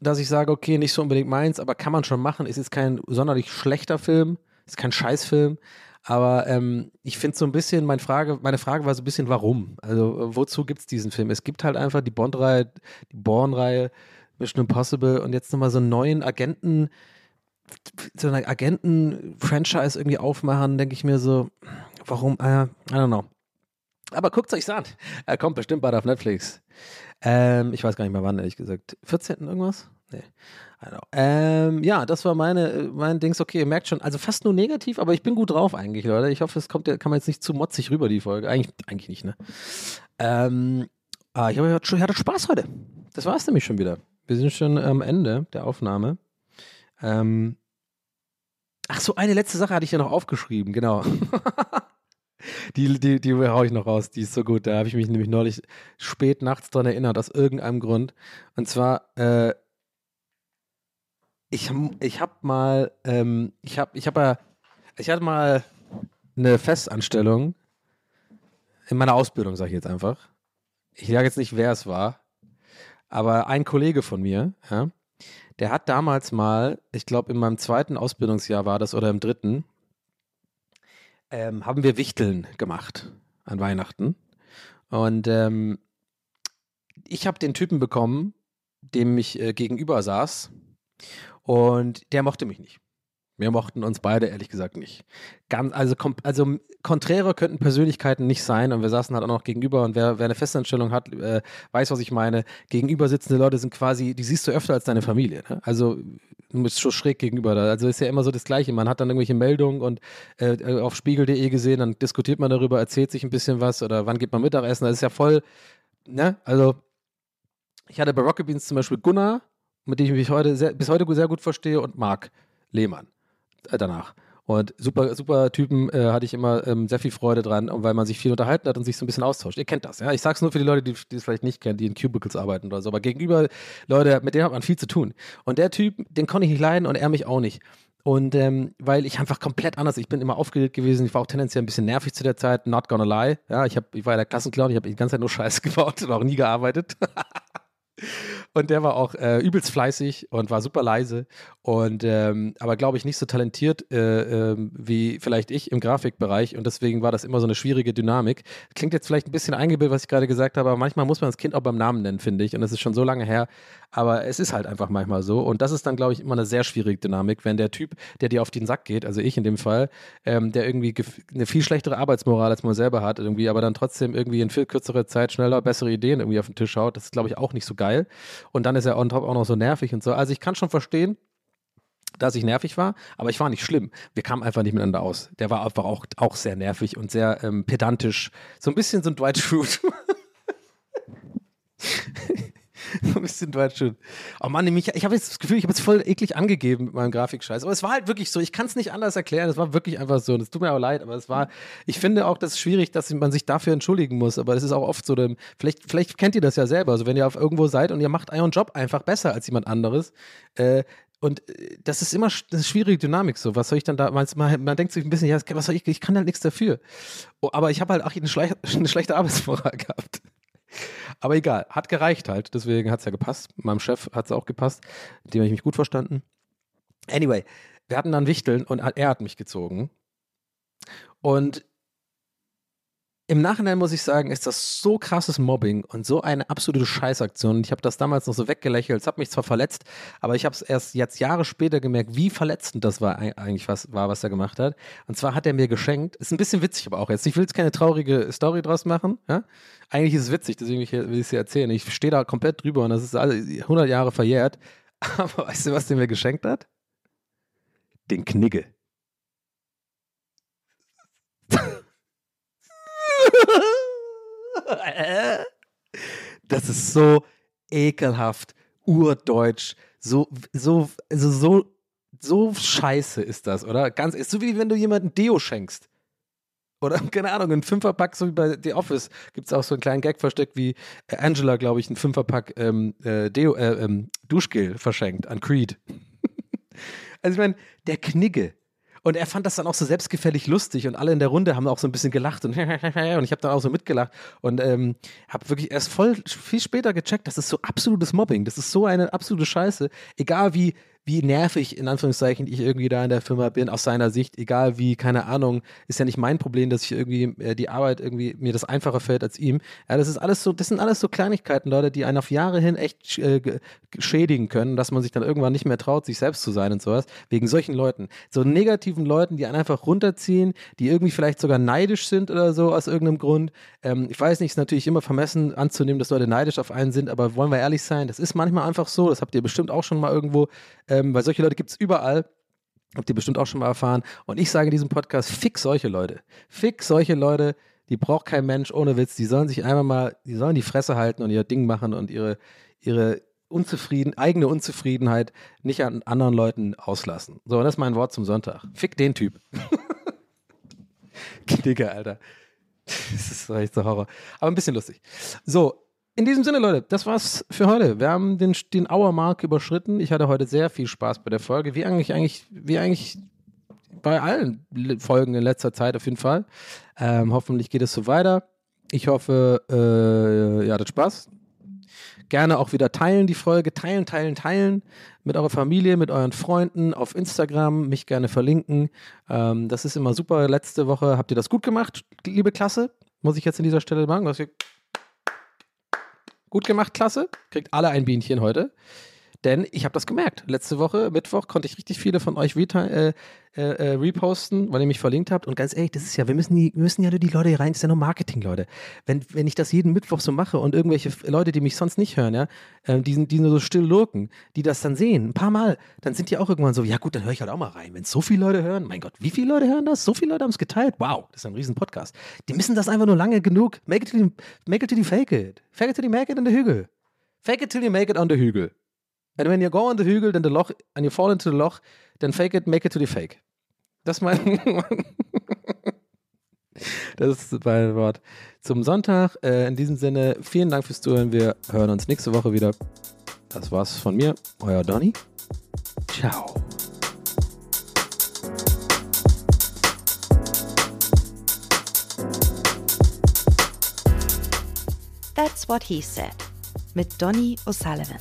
dass ich sage, okay, nicht so unbedingt meins, aber kann man schon machen. Ist jetzt kein sonderlich schlechter Film, ist kein Scheißfilm. Aber ähm, ich finde so ein bisschen, meine Frage, meine Frage war so ein bisschen, warum? Also, wozu gibt es diesen Film? Es gibt halt einfach die Bond-Reihe, die Bourne-Reihe, Mission Impossible und jetzt nochmal so einen neuen Agenten, so eine Agenten-Franchise irgendwie aufmachen, denke ich mir so, warum? Äh, I don't know. Aber guckt euch an. Er kommt bestimmt bald auf Netflix. Ähm, ich weiß gar nicht mehr wann, ehrlich gesagt. 14. irgendwas? Nee. Ähm, ja, das war meine, äh, mein Dings. Okay, ihr merkt schon, also fast nur negativ, aber ich bin gut drauf eigentlich, Leute. Ich hoffe, es kommt, kann man jetzt nicht zu motzig rüber, die Folge. Eigentlich, eigentlich nicht, ne? Ähm, ah, ich, hab, ich hatte Spaß heute. Das war es nämlich schon wieder. Wir sind schon am Ende der Aufnahme. Ähm, ach so, eine letzte Sache hatte ich ja noch aufgeschrieben, genau. die, die, die hau ich noch raus, die ist so gut. Da habe ich mich nämlich neulich spät nachts dran erinnert, aus irgendeinem Grund. Und zwar, äh, ich, ich habe mal, ähm, ich habe, ich habe ich hatte mal eine Festanstellung in meiner Ausbildung, sage ich jetzt einfach. Ich sage jetzt nicht, wer es war, aber ein Kollege von mir, ja, der hat damals mal, ich glaube in meinem zweiten Ausbildungsjahr war das oder im dritten, ähm, haben wir Wichteln gemacht. an Weihnachten. Und ähm, ich habe den Typen bekommen, dem ich äh, gegenüber saß. Und der mochte mich nicht. Wir mochten uns beide ehrlich gesagt nicht. Ganz, also, also konträre könnten Persönlichkeiten nicht sein und wir saßen halt auch noch gegenüber und wer, wer eine Festanstellung hat, äh, weiß, was ich meine. Gegenüber sitzende Leute sind quasi, die siehst du öfter als deine Familie. Ne? Also du bist schon schräg gegenüber da. Also ist ja immer so das Gleiche. Man hat dann irgendwelche Meldungen und äh, auf spiegel.de gesehen, dann diskutiert man darüber, erzählt sich ein bisschen was oder wann geht man Mittagessen. Das ist ja voll, ne? Also ich hatte bei Rocket Beans zum Beispiel Gunnar, mit dem ich mich heute sehr, bis heute sehr gut verstehe und Marc Lehmann äh, danach. Und super, super Typen äh, hatte ich immer ähm, sehr viel Freude dran, weil man sich viel unterhalten hat und sich so ein bisschen austauscht. Ihr kennt das, ja. Ich sag's nur für die Leute, die, die es vielleicht nicht kennen, die in Cubicles arbeiten oder so. Aber gegenüber Leute, mit denen hat man viel zu tun. Und der Typ, den konnte ich nicht leiden und er mich auch nicht. Und ähm, weil ich einfach komplett anders, ich bin immer aufgeregt gewesen, ich war auch tendenziell ein bisschen nervig zu der Zeit, not gonna lie. Ja, ich, hab, ich war ja der Klassenclown, ich habe die ganze Zeit nur Scheiße gebaut und auch nie gearbeitet. Und der war auch äh, übelst fleißig und war super leise und ähm, aber glaube ich nicht so talentiert äh, äh, wie vielleicht ich im Grafikbereich und deswegen war das immer so eine schwierige Dynamik. Klingt jetzt vielleicht ein bisschen eingebildet, was ich gerade gesagt habe, aber manchmal muss man das Kind auch beim Namen nennen, finde ich und das ist schon so lange her, aber es ist halt einfach manchmal so und das ist dann glaube ich immer eine sehr schwierige Dynamik, wenn der Typ, der dir auf den Sack geht, also ich in dem Fall, ähm, der irgendwie eine viel schlechtere Arbeitsmoral als man selber hat irgendwie, aber dann trotzdem irgendwie in viel kürzerer Zeit schneller bessere Ideen irgendwie auf den Tisch haut, das ist glaube ich auch nicht so geil. Und dann ist er on top auch noch so nervig und so. Also ich kann schon verstehen, dass ich nervig war, aber ich war nicht schlimm. Wir kamen einfach nicht miteinander aus. Der war einfach auch, auch sehr nervig und sehr ähm, pedantisch. So ein bisschen so ein Dwight Schrute. ein bisschen Dwight Schrute. Oh Mann, ich, ich habe jetzt das Gefühl, ich habe es voll eklig angegeben mit meinem Grafikscheiß. Aber es war halt wirklich so. Ich kann es nicht anders erklären. Es war wirklich einfach so. Und es tut mir auch leid, aber es war, ich finde auch, das ist schwierig, dass man sich dafür entschuldigen muss. Aber das ist auch oft so, vielleicht, vielleicht kennt ihr das ja selber. Also wenn ihr auf irgendwo seid und ihr macht euren Job einfach besser als jemand anderes, äh, und äh, das ist immer ist schwierige Dynamik so. Was soll ich dann da? Man, man denkt sich ein bisschen, ja, was soll ich? Ich kann halt nichts dafür. Oh, aber ich habe halt auch eine, eine schlechte Arbeitsmoral gehabt. Aber egal, hat gereicht halt. Deswegen hat es ja gepasst. Meinem Chef hat es auch gepasst. Mit dem habe ich mich gut verstanden. Anyway, wir hatten dann Wichteln und er hat mich gezogen. Und im Nachhinein muss ich sagen, ist das so krasses Mobbing und so eine absolute Scheißaktion. Ich habe das damals noch so weggelächelt. Es hat mich zwar verletzt, aber ich habe es erst jetzt Jahre später gemerkt, wie verletzend das war eigentlich was war, was er gemacht hat. Und zwar hat er mir geschenkt. Ist ein bisschen witzig, aber auch jetzt. Ich will jetzt keine traurige Story draus machen. Ja? Eigentlich ist es witzig, deswegen will ich es dir erzählen. Ich stehe da komplett drüber und das ist alle 100 Jahre verjährt. Aber weißt du, was der mir geschenkt hat? Den Knigge. das ist so ekelhaft, urdeutsch, so, so, also so, so scheiße ist das, oder? Ganz, ist so wie wenn du jemandem Deo schenkst. Oder, keine Ahnung, ein Fünferpack, so wie bei The Office, gibt es auch so einen kleinen Gag versteckt, wie Angela, glaube ich, ein Fünferpack ähm, äh, Deo, äh, ähm, Duschgel verschenkt an Creed. also ich meine, der Knigge, und er fand das dann auch so selbstgefällig lustig und alle in der Runde haben auch so ein bisschen gelacht und, und ich habe dann auch so mitgelacht und ähm, habe wirklich erst voll viel später gecheckt, das ist so absolutes Mobbing, das ist so eine absolute Scheiße. Egal wie wie nervig in Anführungszeichen ich irgendwie da in der Firma bin, aus seiner Sicht, egal wie, keine Ahnung, ist ja nicht mein Problem, dass ich irgendwie äh, die Arbeit irgendwie mir das einfacher fällt als ihm. Ja, das ist alles so, das sind alles so Kleinigkeiten, Leute, die einen auf Jahre hin echt äh, schädigen können, dass man sich dann irgendwann nicht mehr traut, sich selbst zu sein und sowas, wegen solchen Leuten. So negativen Leuten, die einen einfach runterziehen, die irgendwie vielleicht sogar neidisch sind oder so aus irgendeinem Grund. Ähm, ich weiß nicht, ist natürlich immer vermessen anzunehmen, dass Leute neidisch auf einen sind, aber wollen wir ehrlich sein, das ist manchmal einfach so, das habt ihr bestimmt auch schon mal irgendwo ähm, weil solche Leute gibt es überall. Habt ihr bestimmt auch schon mal erfahren. Und ich sage in diesem Podcast, fick solche Leute. Fick solche Leute, die braucht kein Mensch ohne Witz. Die sollen sich einmal mal, die sollen die Fresse halten und ihr Ding machen und ihre, ihre Unzufrieden, eigene Unzufriedenheit nicht an anderen Leuten auslassen. So, und das ist mein Wort zum Sonntag. Fick den Typ. Digga, Alter. Das ist echt so Horror. Aber ein bisschen lustig. So, in diesem Sinne, Leute, das war's für heute. Wir haben den, den Hour-Mark überschritten. Ich hatte heute sehr viel Spaß bei der Folge, wie eigentlich, eigentlich, wie eigentlich bei allen Folgen in letzter Zeit auf jeden Fall. Ähm, hoffentlich geht es so weiter. Ich hoffe, äh, ihr hattet Spaß. Gerne auch wieder teilen die Folge. Teilen, teilen, teilen. Mit eurer Familie, mit euren Freunden auf Instagram. Mich gerne verlinken. Ähm, das ist immer super. Letzte Woche habt ihr das gut gemacht, liebe Klasse muss ich jetzt an dieser Stelle machen. Gut gemacht, klasse. Kriegt alle ein Bienchen heute. Denn ich habe das gemerkt. Letzte Woche, Mittwoch, konnte ich richtig viele von euch äh, äh, äh, reposten, weil ihr mich verlinkt habt. Und ganz ehrlich, das ist ja, wir müssen, die, wir müssen ja nur die Leute hier rein, das ist ja nur Marketing, Leute. Wenn, wenn ich das jeden Mittwoch so mache und irgendwelche Leute, die mich sonst nicht hören, ja, äh, die, die nur so still lurken, die das dann sehen, ein paar Mal, dann sind die auch irgendwann so, ja gut, dann höre ich halt auch mal rein. Wenn so viele Leute hören, mein Gott, wie viele Leute hören das? So viele Leute haben es geteilt. Wow, das ist ein riesen Podcast. Die müssen das einfach nur lange genug. Make it till you, make it, till you fake it. Fake it till you make it on the Hügel. Fake it till you make it on the Hügel. And when you go on the Hügel, then the Loch, and you fall into the Loch, then fake it, make it to the fake. Das ist mein, das ist mein Wort zum Sonntag. Äh, in diesem Sinne, vielen Dank fürs Zuhören. Wir hören uns nächste Woche wieder. Das war's von mir, euer Donny. Ciao. That's What He Said mit Donny O'Sullivan.